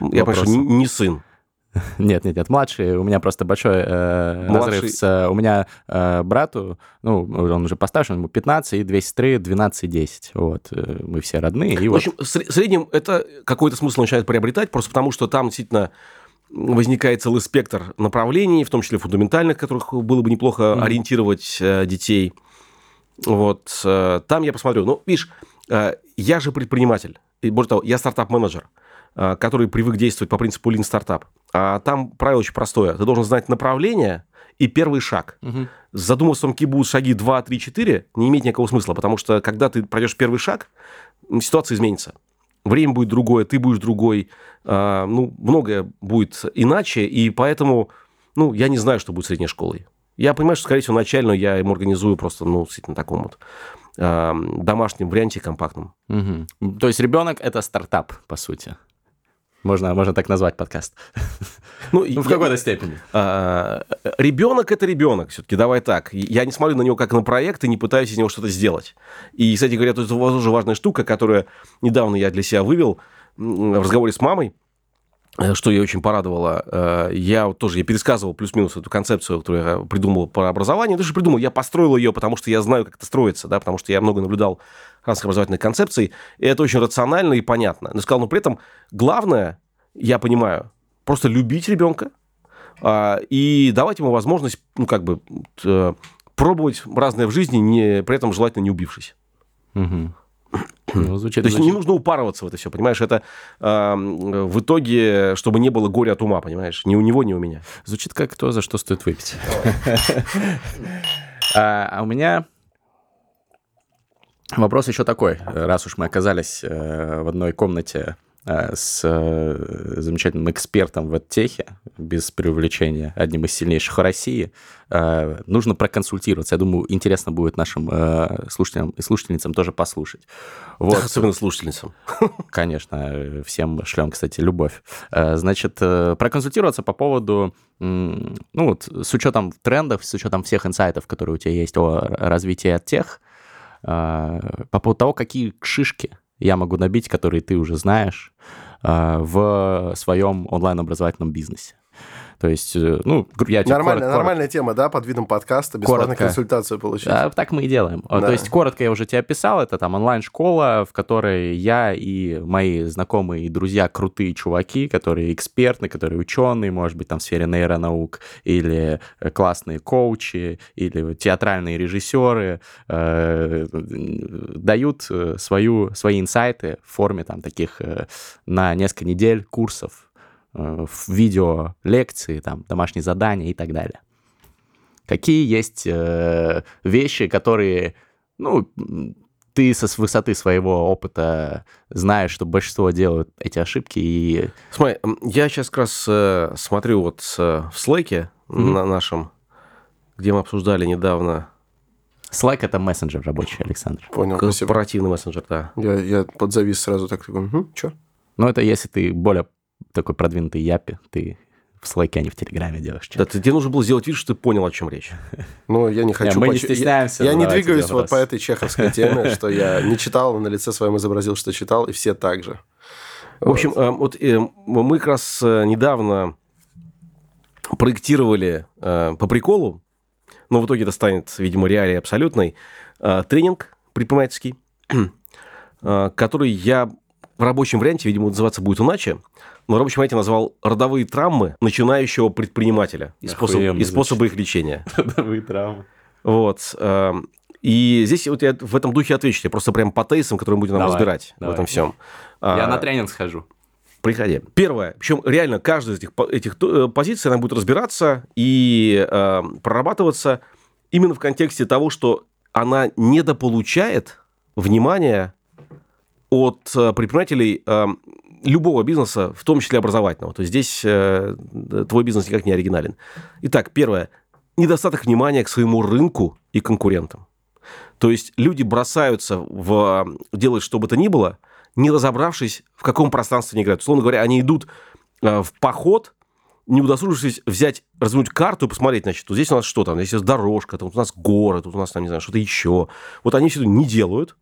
Я понимаю, что не, сын. (laughs) Нет, нет, нет, младший. У меня просто большой э, Младший- разрыв с... э, у меня э, брату, ну, он уже постарше, ему 15, и две сестры 12 и 10. Вот, э, мы все родные, и В вот... общем, в сре- среднем это какой-то смысл начинает приобретать, просто потому что там действительно возникает целый спектр направлений, в том числе фундаментальных, которых было бы неплохо Мгм. ориентировать э, детей. Вот э, там я посмотрю. Ну, видишь, э, я же предприниматель. И более того, я стартап-менеджер, э, который привык действовать по принципу Lean Startup. А там правило очень простое. Ты должен знать направление и первый шаг. Мгм. Задумываться о том, какие будут шаги 2, 3, 4, не имеет никакого смысла, потому что когда ты пройдешь первый шаг, ситуация изменится. Время будет другое, ты будешь другой, а, ну, многое будет иначе, и поэтому, ну, я не знаю, что будет средней школой. Я понимаю, что, скорее всего, начальную я ему организую просто, ну, действительно, таком вот а, домашнем варианте компактном. Мгм. То есть ребенок это стартап, по сути. Можно, можно так назвать подкаст. Ну, (laughs) Ну, в какой-то степени. А, ребенок это ребенок, все-таки давай так. Я не смотрю на него как на проект и не пытаюсь из него что-то сделать. И, кстати говоря, тут тоже важная штука, которую недавно я для себя вывел в разговоре с мамой, что ее очень порадовало. Э, Я тоже я пересказывал плюс-минус эту концепцию, которую я придумал про образование. Даже придумал, я построил ее, потому что я знаю, как это строится, да, потому что я много наблюдал разных образовательных концепций, и это очень рационально и понятно. Но сказал, но при этом главное, я понимаю, просто любить ребенка, а, и давать ему возможность, ну, как бы, э, пробовать разное в жизни, не, при этом желательно не убившись. Мгм. Ну, звучит, То есть не нужно упарываться в это все, понимаешь? Это э, в итоге, чтобы не было горя от ума, понимаешь? Ни у него, ни у меня. Звучит как то, за что стоит выпить. (laughs) А а у меня вопрос еще такой. Раз уж мы оказались э, в одной комнате с э, замечательным экспертом в техе, без преувеличения, одним из сильнейших в России, э, нужно проконсультироваться. Я думаю, интересно будет нашим э, слушателям и слушательницам тоже послушать. Вот. Особенно слушательницам. (laughs) Конечно, э, всем шлем, кстати, любовь. Э, Значит, э, проконсультироваться по поводу, ну вот, с учетом трендов, с учетом всех инсайтов, которые у тебя есть о развитии от тех, э, по поводу того, какие шишки я могу набить, которые ты уже знаешь, э, в своем онлайн-образовательном бизнесе. То есть, э, ну, я тебе Нормальная, коротко- нормальная тема, да, под видом подкаста, бесплатную Коротко. консультацию получить. а, так мы и делаем. А, Да. То есть, коротко я уже тебе описал, это там онлайн-школа, в которой я и мои знакомые и друзья крутые чуваки, которые экспертны, которые ученые, может быть, там в сфере нейронаук, или э, классные коучи, или театральные режиссеры, э, дают э, свою, свои инсайты в форме там таких э, на несколько недель курсов, э, в видео лекции, там, домашние задания и так далее какие есть э, вещи, которые, ну, ты со с высоты своего опыта знаешь, что большинство делают эти ошибки, и Смотри, я сейчас как раз э, смотрю вот э, в слайке Мгм. на нашем, где мы обсуждали недавно Slack — это мессенджер рабочий, Александр. Понял, спасибо. корпоративный мессенджер, да. Я, я подзавис сразу так, такой, угу, что? Но это если ты более такой продвинутый япи, ты в Slack, а не в Телеграме делаешь. Да, ты- тебе нужно было сделать вид, что ты понял, о чем речь. (laughs) Ну, я не хочу... мы не поч- я- стесняемся Я, не задавать двигаюсь вот по этой чеховской (laughs) теме, что я не читал, на лице своем изобразил, что читал, и все так же. В общем, вот э, мы как раз э, недавно проектировали э, по приколу, но в итоге это станет, видимо, реалией абсолютной, э, тренинг предпринимательский, (clears throat) который я в рабочем варианте, видимо, называться будет иначе, но в рабочем варианте назвал «Родовые травмы начинающего предпринимателя и, способ, и способы их лечения». (laughs) Родовые травмы. Вот. эм, И здесь вот я в этом духе отвечу. Я просто прям по тейсам, которые мы будем Давай, разбирать давай. в этом всем. Я А, на тренинг схожу. Приходи. Первое. Причем реально каждая из этих, этих э, позиций, она будет разбираться и э, прорабатываться именно в контексте того, что она недополучает внимания от э, предпринимателей э, любого бизнеса, в том числе образовательного. То есть здесь э, твой бизнес никак не оригинален. Итак, первое. Недостаток внимания к своему рынку и конкурентам. То есть люди бросаются в делать что бы то ни было, не разобравшись, в каком пространстве они играют. Условно говоря, они идут э, в поход, не удосужившись взять, развернуть карту и посмотреть, значит, вот здесь у нас что там, здесь у нас дорожка, тут у нас город, тут у нас там, не знаю, что-то еще. Вот они все это не делают,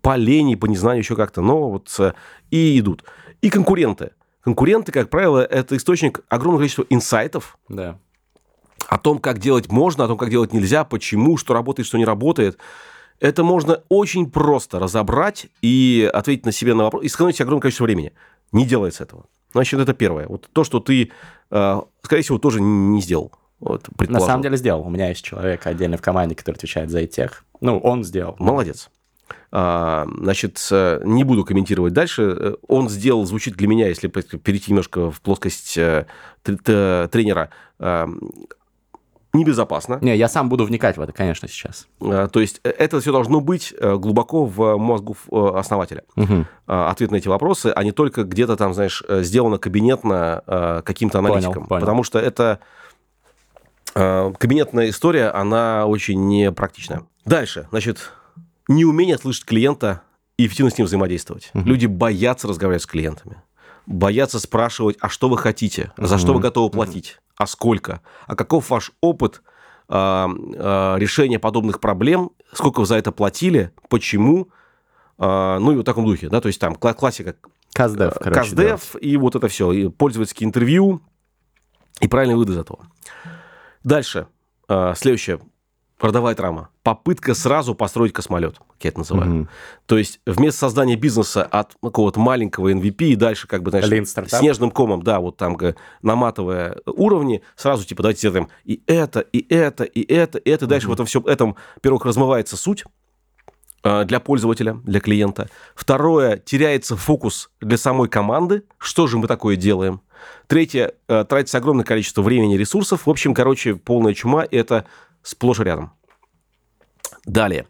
по лени, по незнанию еще как-то, но вот э, и идут. И конкуренты. Конкуренты, как правило, это источник огромного количества инсайтов, Да. о том, как делать можно, о том, как делать нельзя, почему, что работает, что не работает. Это можно очень просто разобрать и ответить на себе на вопрос, и сэкономить себе огромное количество времени. Не делается этого. Значит, это первое. Вот то, что ты, э, скорее всего, тоже не сделал. Вот, На самом деле сделал. У меня есть человек отдельно в команде, который отвечает за тех. Ну, он сделал. Молодец. А, Значит, не буду комментировать дальше. Э, Он сделал, звучит для меня, если перейти немножко в плоскость э, тренера, э, небезопасно. Не, я сам буду вникать в это, конечно, сейчас. То есть это все должно быть глубоко в мозгу основателя. А, Ответ на эти вопросы, а не только где-то там, знаешь, сделано кабинетно каким-то Понял, аналитиком. понял. Потому что это кабинетная история, она очень непрактичная. Дальше, значит, неумение слышать клиента и эффективно с ним взаимодействовать. Мгм. Люди боятся разговаривать с клиентами. Боятся спрашивать, а что вы хотите, за что вы готовы платить, а сколько, а каков ваш опыт а, а, решения подобных проблем, сколько вы за это платили, почему, а, ну и вот в таком духе, да, то есть там кла- классика Каздев, короче. Каздев и вот это все, и пользовательские интервью и правильный вывод из этого. Дальше, а, следующее, родовая травма. Попытка сразу построить космолет, как я это называю. Мгм. То есть вместо создания бизнеса от какого-то маленького MVP и дальше как бы, знаешь, снежным комом, да, вот там наматывая уровни, сразу типа давайте сделаем и это, и это, и это, и это. Дальше в этом всем этом, во-первых, размывается суть, э, для пользователя, для клиента. Второе, теряется фокус для самой команды. Что же мы такое делаем? Третье, э, тратится огромное количество времени и ресурсов. В общем, короче, полная чума – это сплошь и рядом. Далее.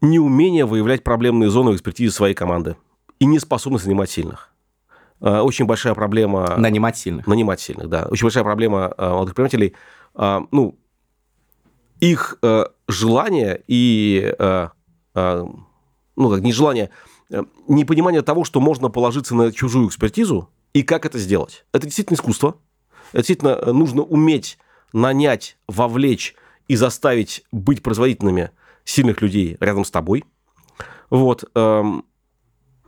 Неумение выявлять проблемные зоны в экспертизе своей команды и неспособность нанимать сильных. Э, Очень большая проблема... Нанимать сильных. Нанимать сильных, да. Очень большая проблема молодых предпринимателей. э, Ну, их э, желание и... э, э, Ну, как не желание, э, непонимание того, что можно положиться на чужую экспертизу и как это сделать. Это действительно искусство. Это действительно нужно уметь нанять, вовлечь и заставить быть производительными сильных людей рядом с тобой. Вот. эм,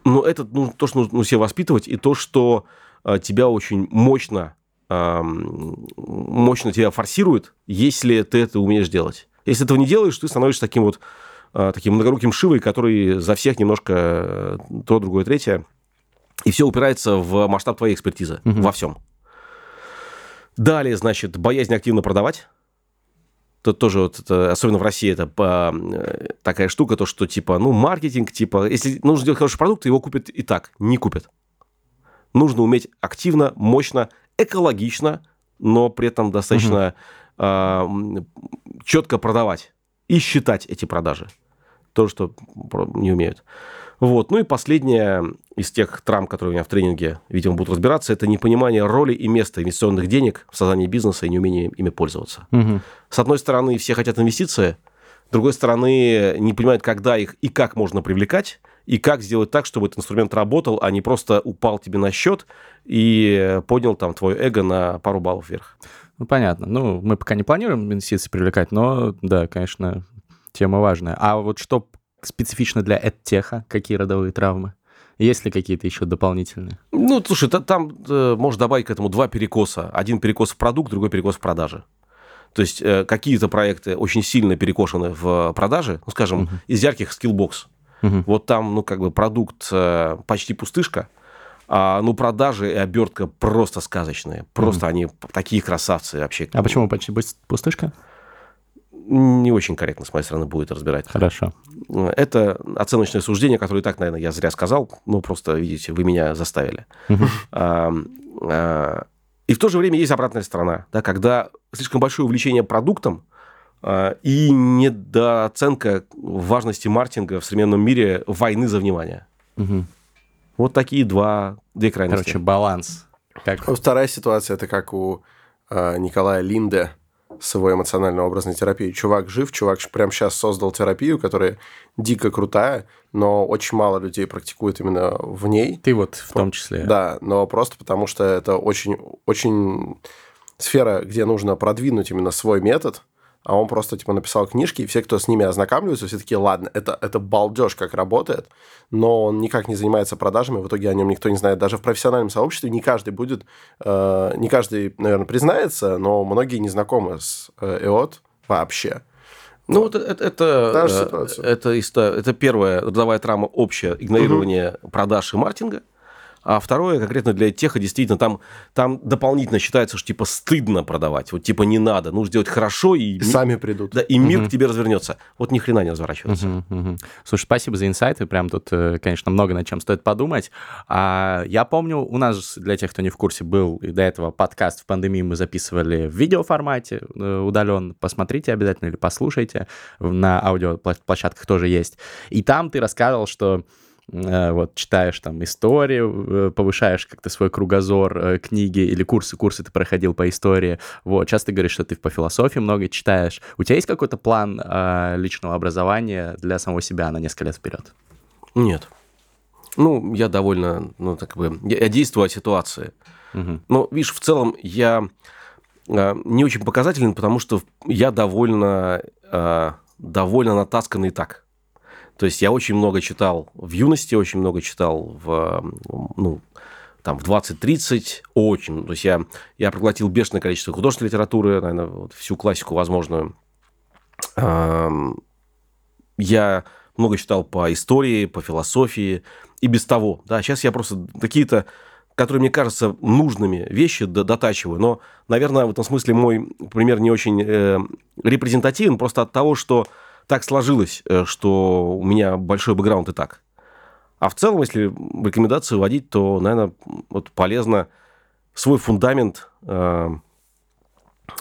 Но это ну, то, что нужно себе воспитывать, и то, что э, тебя очень мощно, эм, мощно тебя форсирует, если ты это умеешь делать. Если этого не делаешь, ты становишься таким вот э, таким многоруким шивой, который за всех немножко э, то, другое, третье. И все упирается в масштаб твоей экспертизы Мгм. во всем. Далее, значит, боязнь активно продавать. Тут тоже, вот это, особенно в России, это по- э, такая штука, то, что типа, ну, маркетинг, типа, если нужно делать хороший продукт, его купят и так, не купят. Нужно уметь активно, мощно, экологично, но при этом достаточно а, м, четко продавать и считать эти продажи. То, что не умеют. Вот. Ну и последнее из тех травм, которые у меня в тренинге, видимо, будут разбираться, это непонимание роли и места инвестиционных денег в создании бизнеса и неумение ими пользоваться. Мгм. С одной стороны, все хотят инвестиции, с другой стороны, не понимают, когда их и как можно привлекать, и как сделать так, чтобы этот инструмент работал, а не просто упал тебе на счет и поднял там твое эго на пару баллов вверх. Ну, понятно. Ну, мы пока не планируем инвестиции привлекать, но, да, конечно, тема важная. А вот что специфично для эдтеха? Какие родовые травмы? Есть ли какие-то еще дополнительные? Ну, слушай, та- там э, можно добавить к этому два перекоса. Один перекос в продукт, другой перекос в продаже. То есть э, какие-то проекты очень сильно перекошены в продаже, ну, скажем, из ярких Skillbox. Мгм. Вот там, ну, как бы продукт э, почти пустышка, а, ну, продажи и обертка просто сказочные. Просто они такие красавцы вообще. А почему почти пус- пустышка? Не очень корректно с моей стороны будет разбирать. Хорошо. Это оценочное суждение, которое и так, наверное, я зря сказал. Ну, просто, видите, вы меня заставили. А, И в то же время есть обратная сторона, да, когда слишком большое увлечение продуктом а, и недооценка важности маркетинга в современном мире войны за внимание. Вот такие два, две крайности. Короче, баланс. Как... Ну, Вторая ситуация это как у э, Николая Линде с его эмоционально-образной терапией. Чувак жив, чувак прямо сейчас создал терапию, которая дико крутая, но очень мало людей практикует именно в ней. Ты вот в том числе. Да, но просто потому что это очень, очень сфера, где нужно продвинуть именно свой метод, а он просто типа написал книжки, и все, кто с ними ознакомливаются, все таки ладно, это, это балдеж, как работает, но он никак не занимается продажами, в итоге о нем никто не знает. Даже в профессиональном сообществе не каждый будет, э, не каждый, наверное, признается, но многие не знакомы с э, EOT вообще. Ну, вот это, это, э, это, иста- это первая родовая травма общая, игнорирование продаж и маркетинга. А второе, конкретно для теха, действительно, там, там дополнительно считается, что типа стыдно продавать. Вот типа не надо, нужно сделать хорошо, и, И сами придут. да, и мир к тебе развернется. Вот ни хрена не разворачивается. Мгм, мгм. Слушай, спасибо за инсайты. Прям тут, э, конечно, много над чем стоит подумать. А, я помню, у нас, для тех, кто не в курсе, был и до этого подкаст в пандемии мы записывали в видеоформате удаленно. Посмотрите обязательно или послушайте. На аудиоплощадках тоже есть. И там ты рассказывал, что э, вот читаешь там историю, э, повышаешь как-то свой кругозор, э, книги или курсы, курсы ты проходил по истории. Вот, часто говоришь, что ты по философии много читаешь. У тебя есть какой-то план э, личного образования для самого себя на несколько лет вперед? Нет. Ну, я довольно, ну, так бы, я, я действую от ситуации. Мгм. Но, видишь, в целом я э, не очень показателен, потому что я довольно, э, довольно натасканный так. То есть я очень много читал в юности, очень много читал в, ну, там, в 20-30, очень. То есть я, я проглотил бешеное количество художественной литературы, наверное, вот всю классику возможную. Я много читал по истории, по философии и без того. Да, сейчас я просто какие-то, которые мне кажутся нужными вещи дотачиваю. Но, наверное, в этом смысле мой пример не очень э, репрезентативен, просто от того, что так сложилось, э, что у меня большой бэкграунд и так. А в целом, если рекомендации вводить, то, наверное, вот полезно свой фундамент, э,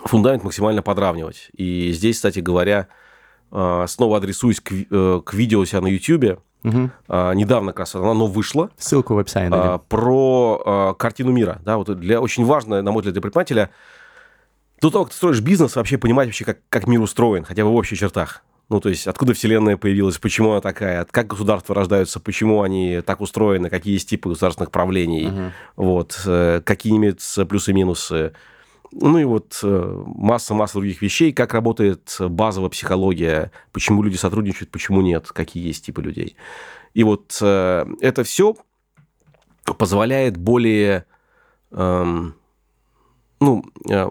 фундамент максимально подравнивать. И здесь, кстати говоря, э, снова адресуюсь к, к видео у себя на YouTube. Мгм. Э, недавно как раз оно вышло. Ссылку в описании А, про а, картину мира. Да, вот для очень важно, на мой взгляд, для предпринимателя до того, как ты строишь бизнес, вообще понимать вообще, как, как мир устроен, хотя бы в общих чертах. Ну, то есть, откуда Вселенная появилась, почему она такая, как государства рождаются, почему они так устроены, какие есть типы государственных правлений, вот, э, какие имеются плюсы и минусы. Ну и вот э, масса-масса других вещей, как работает базовая психология, почему люди сотрудничают, почему нет, какие есть типы людей. И вот э, это все позволяет более, эм, ну, э,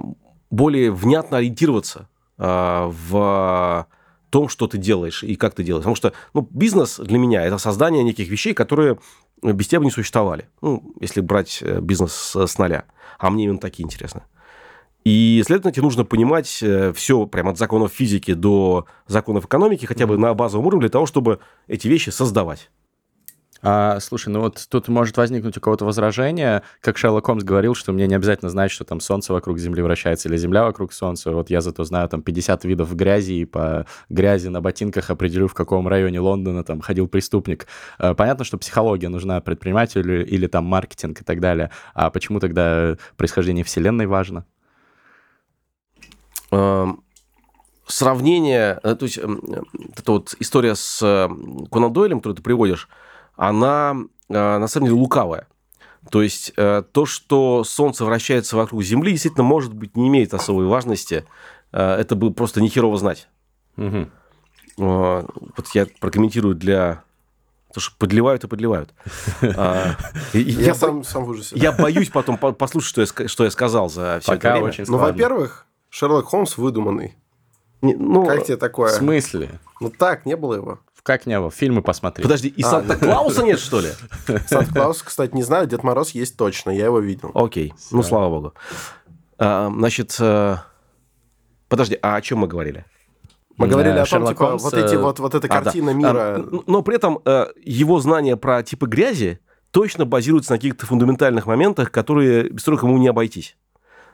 более внятно ориентироваться э, в том, что ты делаешь и как ты делаешь. Потому что ну, бизнес для меня – это создание неких вещей, которые без тебя бы не существовали. Ну, если брать э, бизнес с, с нуля. А мне именно такие интересны. И, следовательно, тебе нужно понимать все, прямо от законов физики до законов экономики, хотя бы на базовом уровне, для того, чтобы эти вещи создавать. А, слушай, ну вот тут может возникнуть у кого-то возражение, как Шерлок Холмс говорил, что мне не обязательно знать, что там Солнце вокруг Земли вращается или Земля вокруг Солнца. Вот я зато знаю там 50 видов грязи, и по грязи на ботинках определю, в каком районе Лондона там ходил преступник. А, Понятно, что психология нужна предпринимателю или там маркетинг и так далее. А почему тогда происхождение Вселенной важно? Эм, Сравнение, э, то есть эм, э, эта вот история с э, Конан Дойлем, которую ты приводишь, она э, на самом деле лукавая. То есть э, то, что Солнце вращается вокруг Земли, действительно, может быть, не имеет особой важности. Э, Это бы просто нехерово знать. Э, Вот я прокомментирую для... Потому что подливают и подливают. А, (laughs) и- Я, Я, сам, сам в ужасе. я боюсь потом по- послушать, что я, ска- что я сказал за все Пока это время. очень Ну, во-первых, Шерлок Холмс выдуманный. Не- ну, Как тебе В такое? смысле? Ну так, не было его. Как не было? Фильмы посмотри. Подожди, и А, Санта-Клауса нет, что ли? Санта-Клаус, кстати, не знаю, Дед Мороз есть точно, я его видел. Окей, ну, слава богу. А, Значит, э, подожди, а о чем мы говорили? Мы говорили о том, типа, вот эти э, вот, вот эта А, картина А, мира. н- Но при этом э, его знания про типы грязи точно базируются на каких-то фундаментальных моментах, которые, без которых ему не обойтись.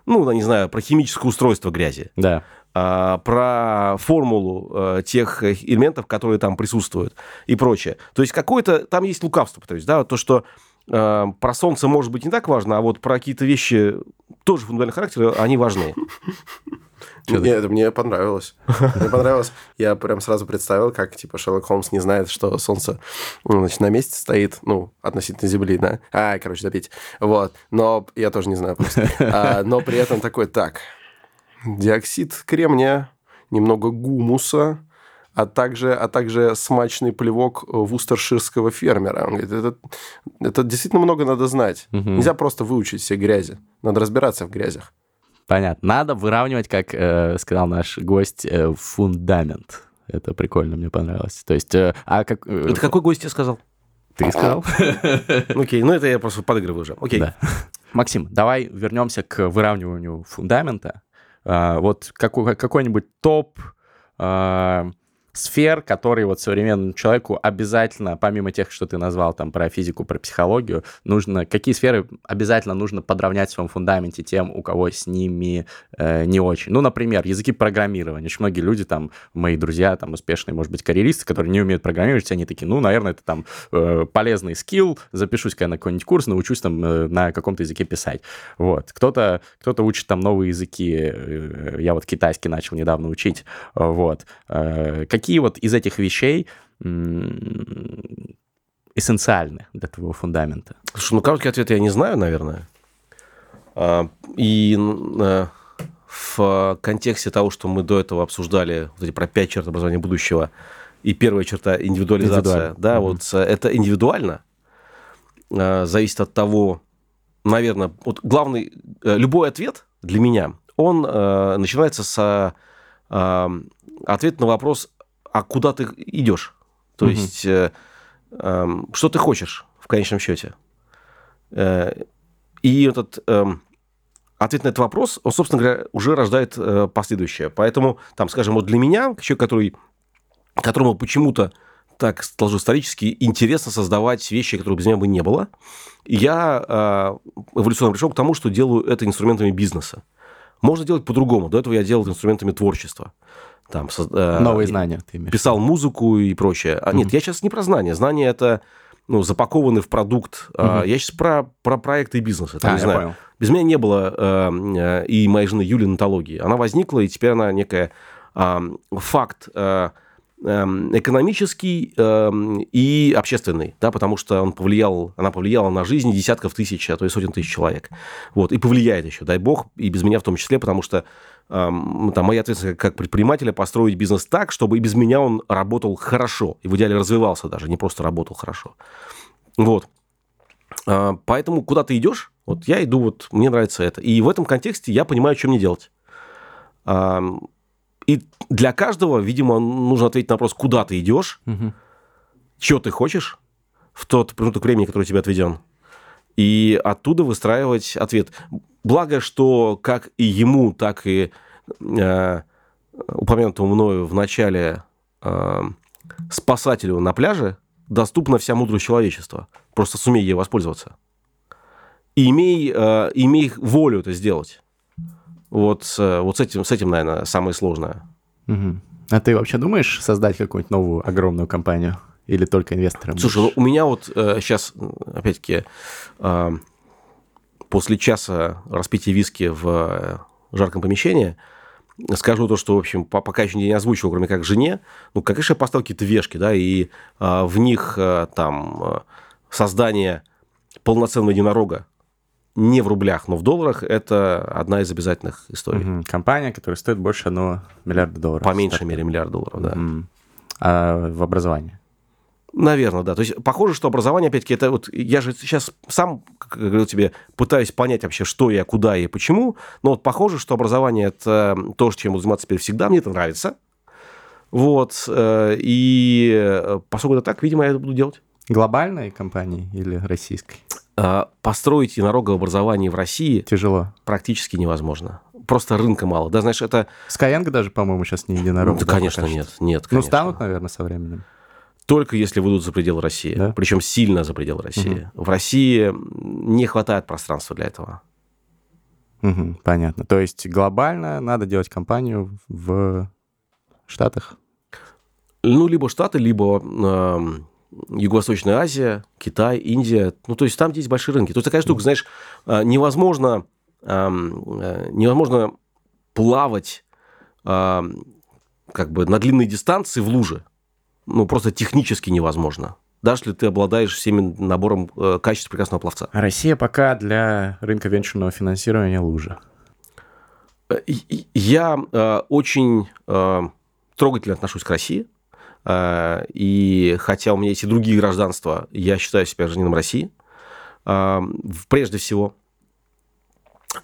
Ну, не знаю, про химическое устройство грязи, Да. А, про формулу э, тех э, элементов, которые там присутствуют и прочее. То есть какое-то, там есть лукавство, то есть, да, то, что э, про Солнце может быть не так важно, а вот про какие-то вещи тоже фундаментального характера, они важны. (laughs) Не, это мне понравилось. Мне понравилось. Я прям сразу представил, как, типа, Шерлок Холмс не знает, что Солнце, ну, значит, на месте стоит, ну, относительно Земли, да? А, короче, допить. Вот. Но я тоже не знаю просто. (laughs) А, но при этом такой, так, диоксид кремния, немного гумуса, а также, а также смачный плевок вустерширского фермера. Он говорит, это, это действительно много надо знать. Мгм. Нельзя просто выучить все грязи. Надо разбираться в грязях. Понятно. Надо выравнивать, как э, сказал наш гость, э, фундамент. Это прикольно, мне понравилось. То есть, э, а как... э, Это какой гость тебе сказал? Ты сказал? (laughs) Окей, ну это я просто подыгрываю уже. Окей. Да. Максим, давай вернемся к выравниванию фундамента. А, Вот какой- какой-нибудь топ а, сфер, которые вот современному человеку обязательно, помимо тех, что ты назвал там про физику, про психологию, нужно, какие сферы обязательно нужно подровнять в своем фундаменте тем, у кого с ними э, не очень. Ну, например, языки программирования. Очень многие люди, там, мои друзья, там, успешные, может быть, карьеристы, которые не умеют программировать, они такие, ну, наверное, это там э, полезный скилл, запишусь-ка на какой-нибудь курс, научусь там э, на каком-то языке писать. Вот. Кто-то кто учит там новые языки, э, я вот китайский начал недавно учить, э, вот. Э, Какие вот из этих вещей эссенциальны для твоего фундамента? Слушай, ну короткий ответ я не знаю, наверное. А, И э, в контексте того, что мы до этого обсуждали, вот эти про пять черт образования будущего, и первая черта индивидуализация, Индивидуально. да, Мгм. вот э, это индивидуально, э, зависит от того, наверное, вот главный, э, любой ответ для меня, он начинается с э, ответа на вопрос, а куда ты идешь? То Мгм. есть, э, эм, что ты хочешь в конечном счете? Э, И этот эм, ответ на этот вопрос, он, собственно говоря, уже рождает э, последующее. Поэтому, там, скажем, вот для меня, человек, который которому почему-то так сложилось исторически, интересно создавать вещи, которых без меня бы не было. И я э, эволюционно пришел к тому, что делаю это инструментами бизнеса. Можно делать по-другому. До этого я делал инструментами творчества. Там, э, Новые знания ты имеешь. Писал музыку и прочее. А, mm-hmm. Нет, я сейчас не про знания. Знания это ну, запакованы в продукт. Mm-hmm. Я сейчас про, про проекты и бизнес. Это, а, не знаю. Понял. Без меня не было э, э, и моей жены Юли нотологии. Она возникла, и теперь она некая э, факт э, Эм, экономический эм, и общественный, да, потому что он повлиял, она повлияла на жизнь десятков тысяч, а то и сотен тысяч человек. Вот, и повлияет еще, дай бог, и без меня в том числе, потому что эм, там, моя ответственность как предпринимателя построить бизнес так, чтобы и без меня он работал хорошо, и в идеале развивался даже, не просто работал хорошо. Вот. Э, поэтому куда ты идешь, вот я иду, вот мне нравится это. И в этом контексте я понимаю, что мне делать. И для каждого, видимо, нужно ответить на вопрос, куда ты идешь, угу. что ты хочешь в тот промежуток времени, который у тебя отведен. И оттуда выстраивать ответ. Благо, что как и ему, так и э, упомянутому мною в начале э, спасателю на пляже доступна вся мудрость человечества. Просто сумей ей воспользоваться. И имей, э, имей волю это сделать. Вот, вот с, этим, с этим, наверное, самое сложное. Угу. А ты вообще думаешь создать какую-нибудь новую огромную компанию? Или только инвестором? Слушай, ну, у меня вот э, сейчас, опять-таки, э, после часа распития виски в э, жарком помещении, скажу то, что, в общем, пока еще не озвучивал, кроме как жене, ну, конечно, я поставил какие-то вешки, да, и э, в них э, там создание полноценного единорога не в рублях, но в долларах, это одна из обязательных историй. Угу. Компания, которая стоит больше одного миллиарда долларов. По меньшей мере миллиард долларов, да. Угу. А в образовании? Наверное, да. То есть похоже, что образование, опять-таки, это вот я же сейчас сам, как говорил тебе, пытаюсь понять вообще, что я, куда и почему. Но вот похоже, что образование это то, чем буду заниматься теперь всегда. Мне это нравится. Вот. Э, и э, поскольку это так, видимо, я это буду делать. Глобальной компании или российской? А, построить единорога образование в России тяжело, практически невозможно. Просто рынка мало. Да, знаешь, это... Skyeng даже, по-моему, сейчас не единорог. Ну, да, конечно, нет. нет конечно. Ну, станут, наверное, со временем. Только если выйдут за пределы России. Да? Причем сильно за пределы России. Угу. В России не хватает пространства для этого. Угу, понятно. То есть глобально надо делать компанию в Штатах? Ну, либо Штаты, либо Юго-Восточная Азия, Китай, Индия. Ну, то есть там есть большие рынки. То есть такая штука, знаешь, а, невозможно, э, невозможно плавать как бы на длинной дистанции в луже. Ну, просто технически невозможно. Даже если ты обладаешь всеми набором э, качеств прекрасного пловца. Россия пока для рынка венчурного финансирования лужа. Э, я э, очень э, трогательно отношусь к России. А, и хотя у меня есть и другие гражданства, я считаю себя гражданином России, а, прежде всего.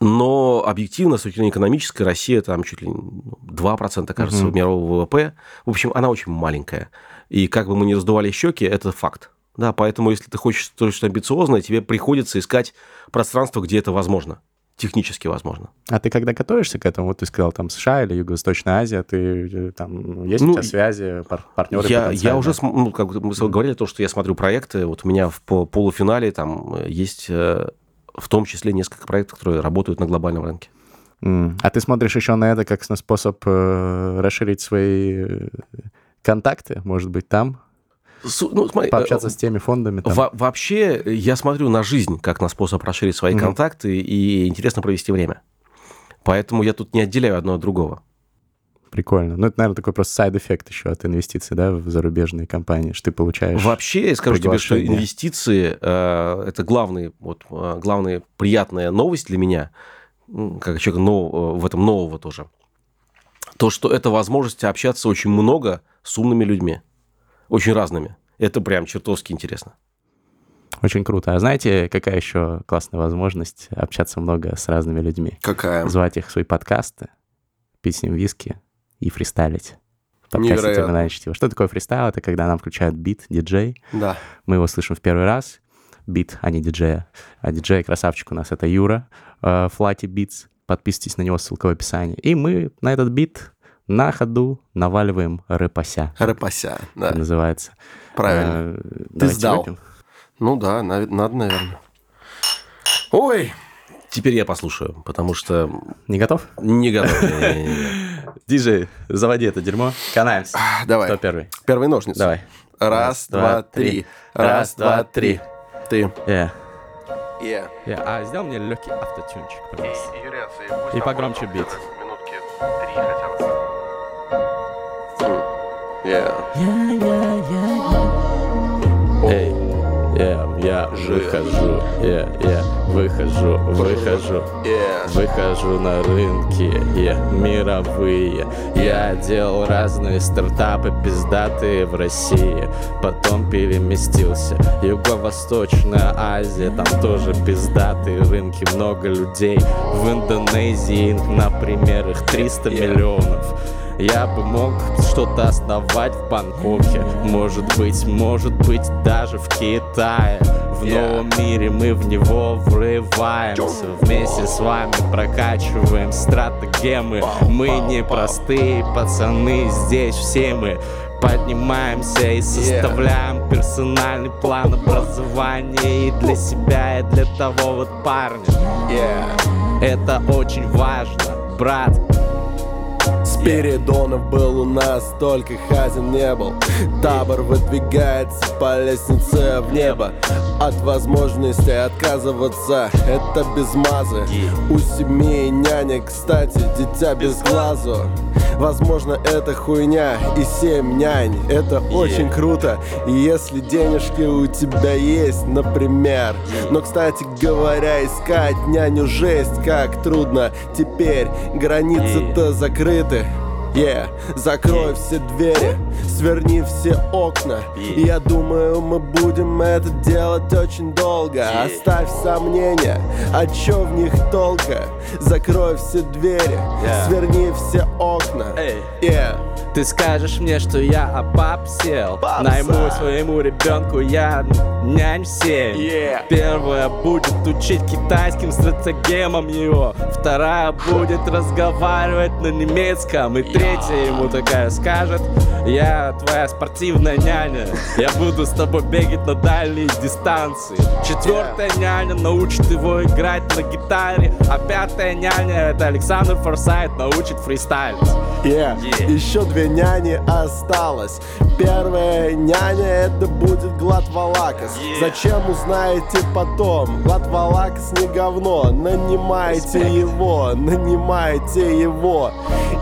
Но объективно, с точки зрения экономической, Россия там чуть ли 2%, кажется, угу. мирового ВВП. В общем, она очень маленькая. И как бы мы ни раздували щеки, это факт. Да, поэтому, если ты хочешь что-то амбициозное, тебе приходится искать пространство, где это возможно технически возможно. А ты когда готовишься к этому, вот ты сказал, там США или Юго-Восточная Азия, ты э, там есть ну, у тебя связи, пар партнеры Я, я уже, ну, как мы mm-hmm. говорили, то, что я смотрю проекты, вот у меня в полуфинале там есть э, в том числе несколько проектов, которые работают на глобальном рынке. А ты смотришь еще на это как на способ э, расширить свои э, контакты, может быть, там, ну, смотри, Пообщаться с теми фондами. Там. Во вообще, я смотрю на жизнь как на способ расширить свои mm-hmm. контакты и интересно провести время. Поэтому я тут не отделяю одно от другого. Прикольно. Ну, это, наверное, такой просто сайд-эффект еще от инвестиций, да, в зарубежные компании, что ты получаешь Вообще, я скажу тебе, что инвестиции э, – это главный, вот, э, главная приятная новость для меня, как человека нов, э, в этом нового тоже. То, что это возможность общаться очень много с умными людьми очень разными. Это прям чертовски интересно. Очень круто. А знаете, какая еще классная возможность общаться много с разными людьми? Какая? Звать их в свои подкасты, пить с ним виски и фристайлить. Подкасте «Терминальное чтиво». Что такое фристайл? Это когда нам включают бит, диджей. Да. Мы его слышим в первый раз. Бит, а не диджея. А диджей красавчик у нас это Юра, Флати uh, Битс. Подписывайтесь на него, ссылка в описании. И мы на этот бит на ходу наваливаем рэпася. Рэпася, да. Называется. Правильно. Э, Ты сдал. выпьем. Ну да, надо, наверное. Ой, Теперь я послушаю, потому что Не готов? не готов. (laughs) Диджей, заводи это дерьмо. Канаемся. давай. Кто первый? Первый ножницы. Давай. Раз, два, три. Раз, два, три. Ты. Yeah. Yeah. Yeah. А сделай мне легкий автотюнчик, пожалуйста. Юрец, И погромче бит. Минутки три хотя бы. Yeah. Эй, я, я выхожу, я, я выхожу, выхожу. Yeah. Выхожу на рынки, я, мировые Я делал разные стартапы пиздатые в России Потом переместился Юго-Восточная Азия Там тоже пиздатые рынки Много людей В Индонезии, например, их 300 миллионов я бы мог что-то основать в Бангкоке. Может быть, может быть, даже в Китае. В Yeah. новом мире мы в него врываемся. Вместе с вами прокачиваем стратегемы. Мы не простые пацаны, здесь все мы Поднимаемся и составляем персональный план образования И для себя, и для того вот парня. Yeah. Это очень важно, брат Спиридонов был у нас, только хазин не был. Табор выдвигается по лестнице в небо. От возможности отказываться, это без мазы. У семей няня, кстати, дитя без глазу. Возможно, это хуйня и семь нянь Это очень круто, если денежки у тебя есть, например. Но, кстати говоря, искать няню жесть, как трудно. Теперь границы-то закрыты Yeah. Закрой все двери, сверни все окна И я думаю, мы будем это делать очень долго Оставь сомнения, а чё в них толка? Закрой все двери, сверни все окна. Yeah. Ты скажешь мне, что я обобсел Найму своему ребенку я нянь семь. Yeah. Первая будет учить китайским стратегемам его. Вторая будет разговаривать на немецком. И третья ему такая скажет Я твоя спортивная няня. Я буду с тобой бегать на дальние дистанции Четвертая няня научит его играть на гитаре. А пятая няня это Александр Форсайт научит фристайлить. Yeah. Еще две няни осталось. Первая няня это будет Гладвалакас. Зачем узнаете потом? Гладвалакас не говно. Нанимайте его, нанимайте его.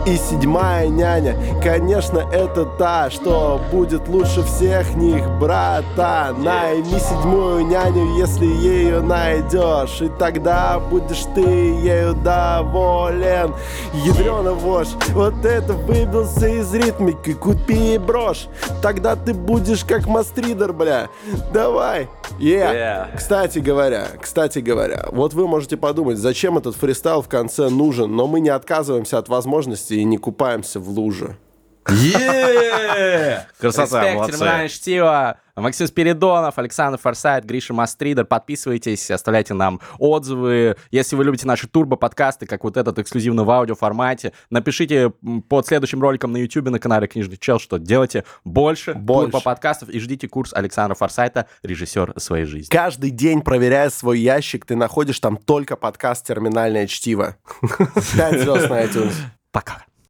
И седьмая няня, конечно, это та, что будет лучше всех них, брата. Найми седьмую няню, если ее найдешь, и тогда будешь ты ею доволен. Ядрена вошь, вот это выбился из ритмики, купи брошь. Тогда ты будешь как мастридер, бля. Давай. Yeah. Yeah. Кстати говоря, кстати говоря, вот вы можете подумать, зачем этот фристайл в конце нужен, но мы не отказываемся от возможности и не купаемся в луже. Е-е-е! Красота, Респект, молодцы. терминальное чтиво. Максим Спиридонов, Александр Форсайт, Гриша Мастридер. Подписывайтесь, оставляйте нам отзывы. Если вы любите наши турбо-подкасты, как вот этот эксклюзивно в аудиоформате, напишите под следующим роликом на YouTube на канале Книжный Чел, что делайте больше, Больше. турбо-подкастов и ждите курс Александра Форсайта, режиссер своей жизни. Каждый день, проверяя свой ящик, ты находишь там только подкаст «Терминальное чтиво». (laughs) Пять звезд на iTunes. Пока.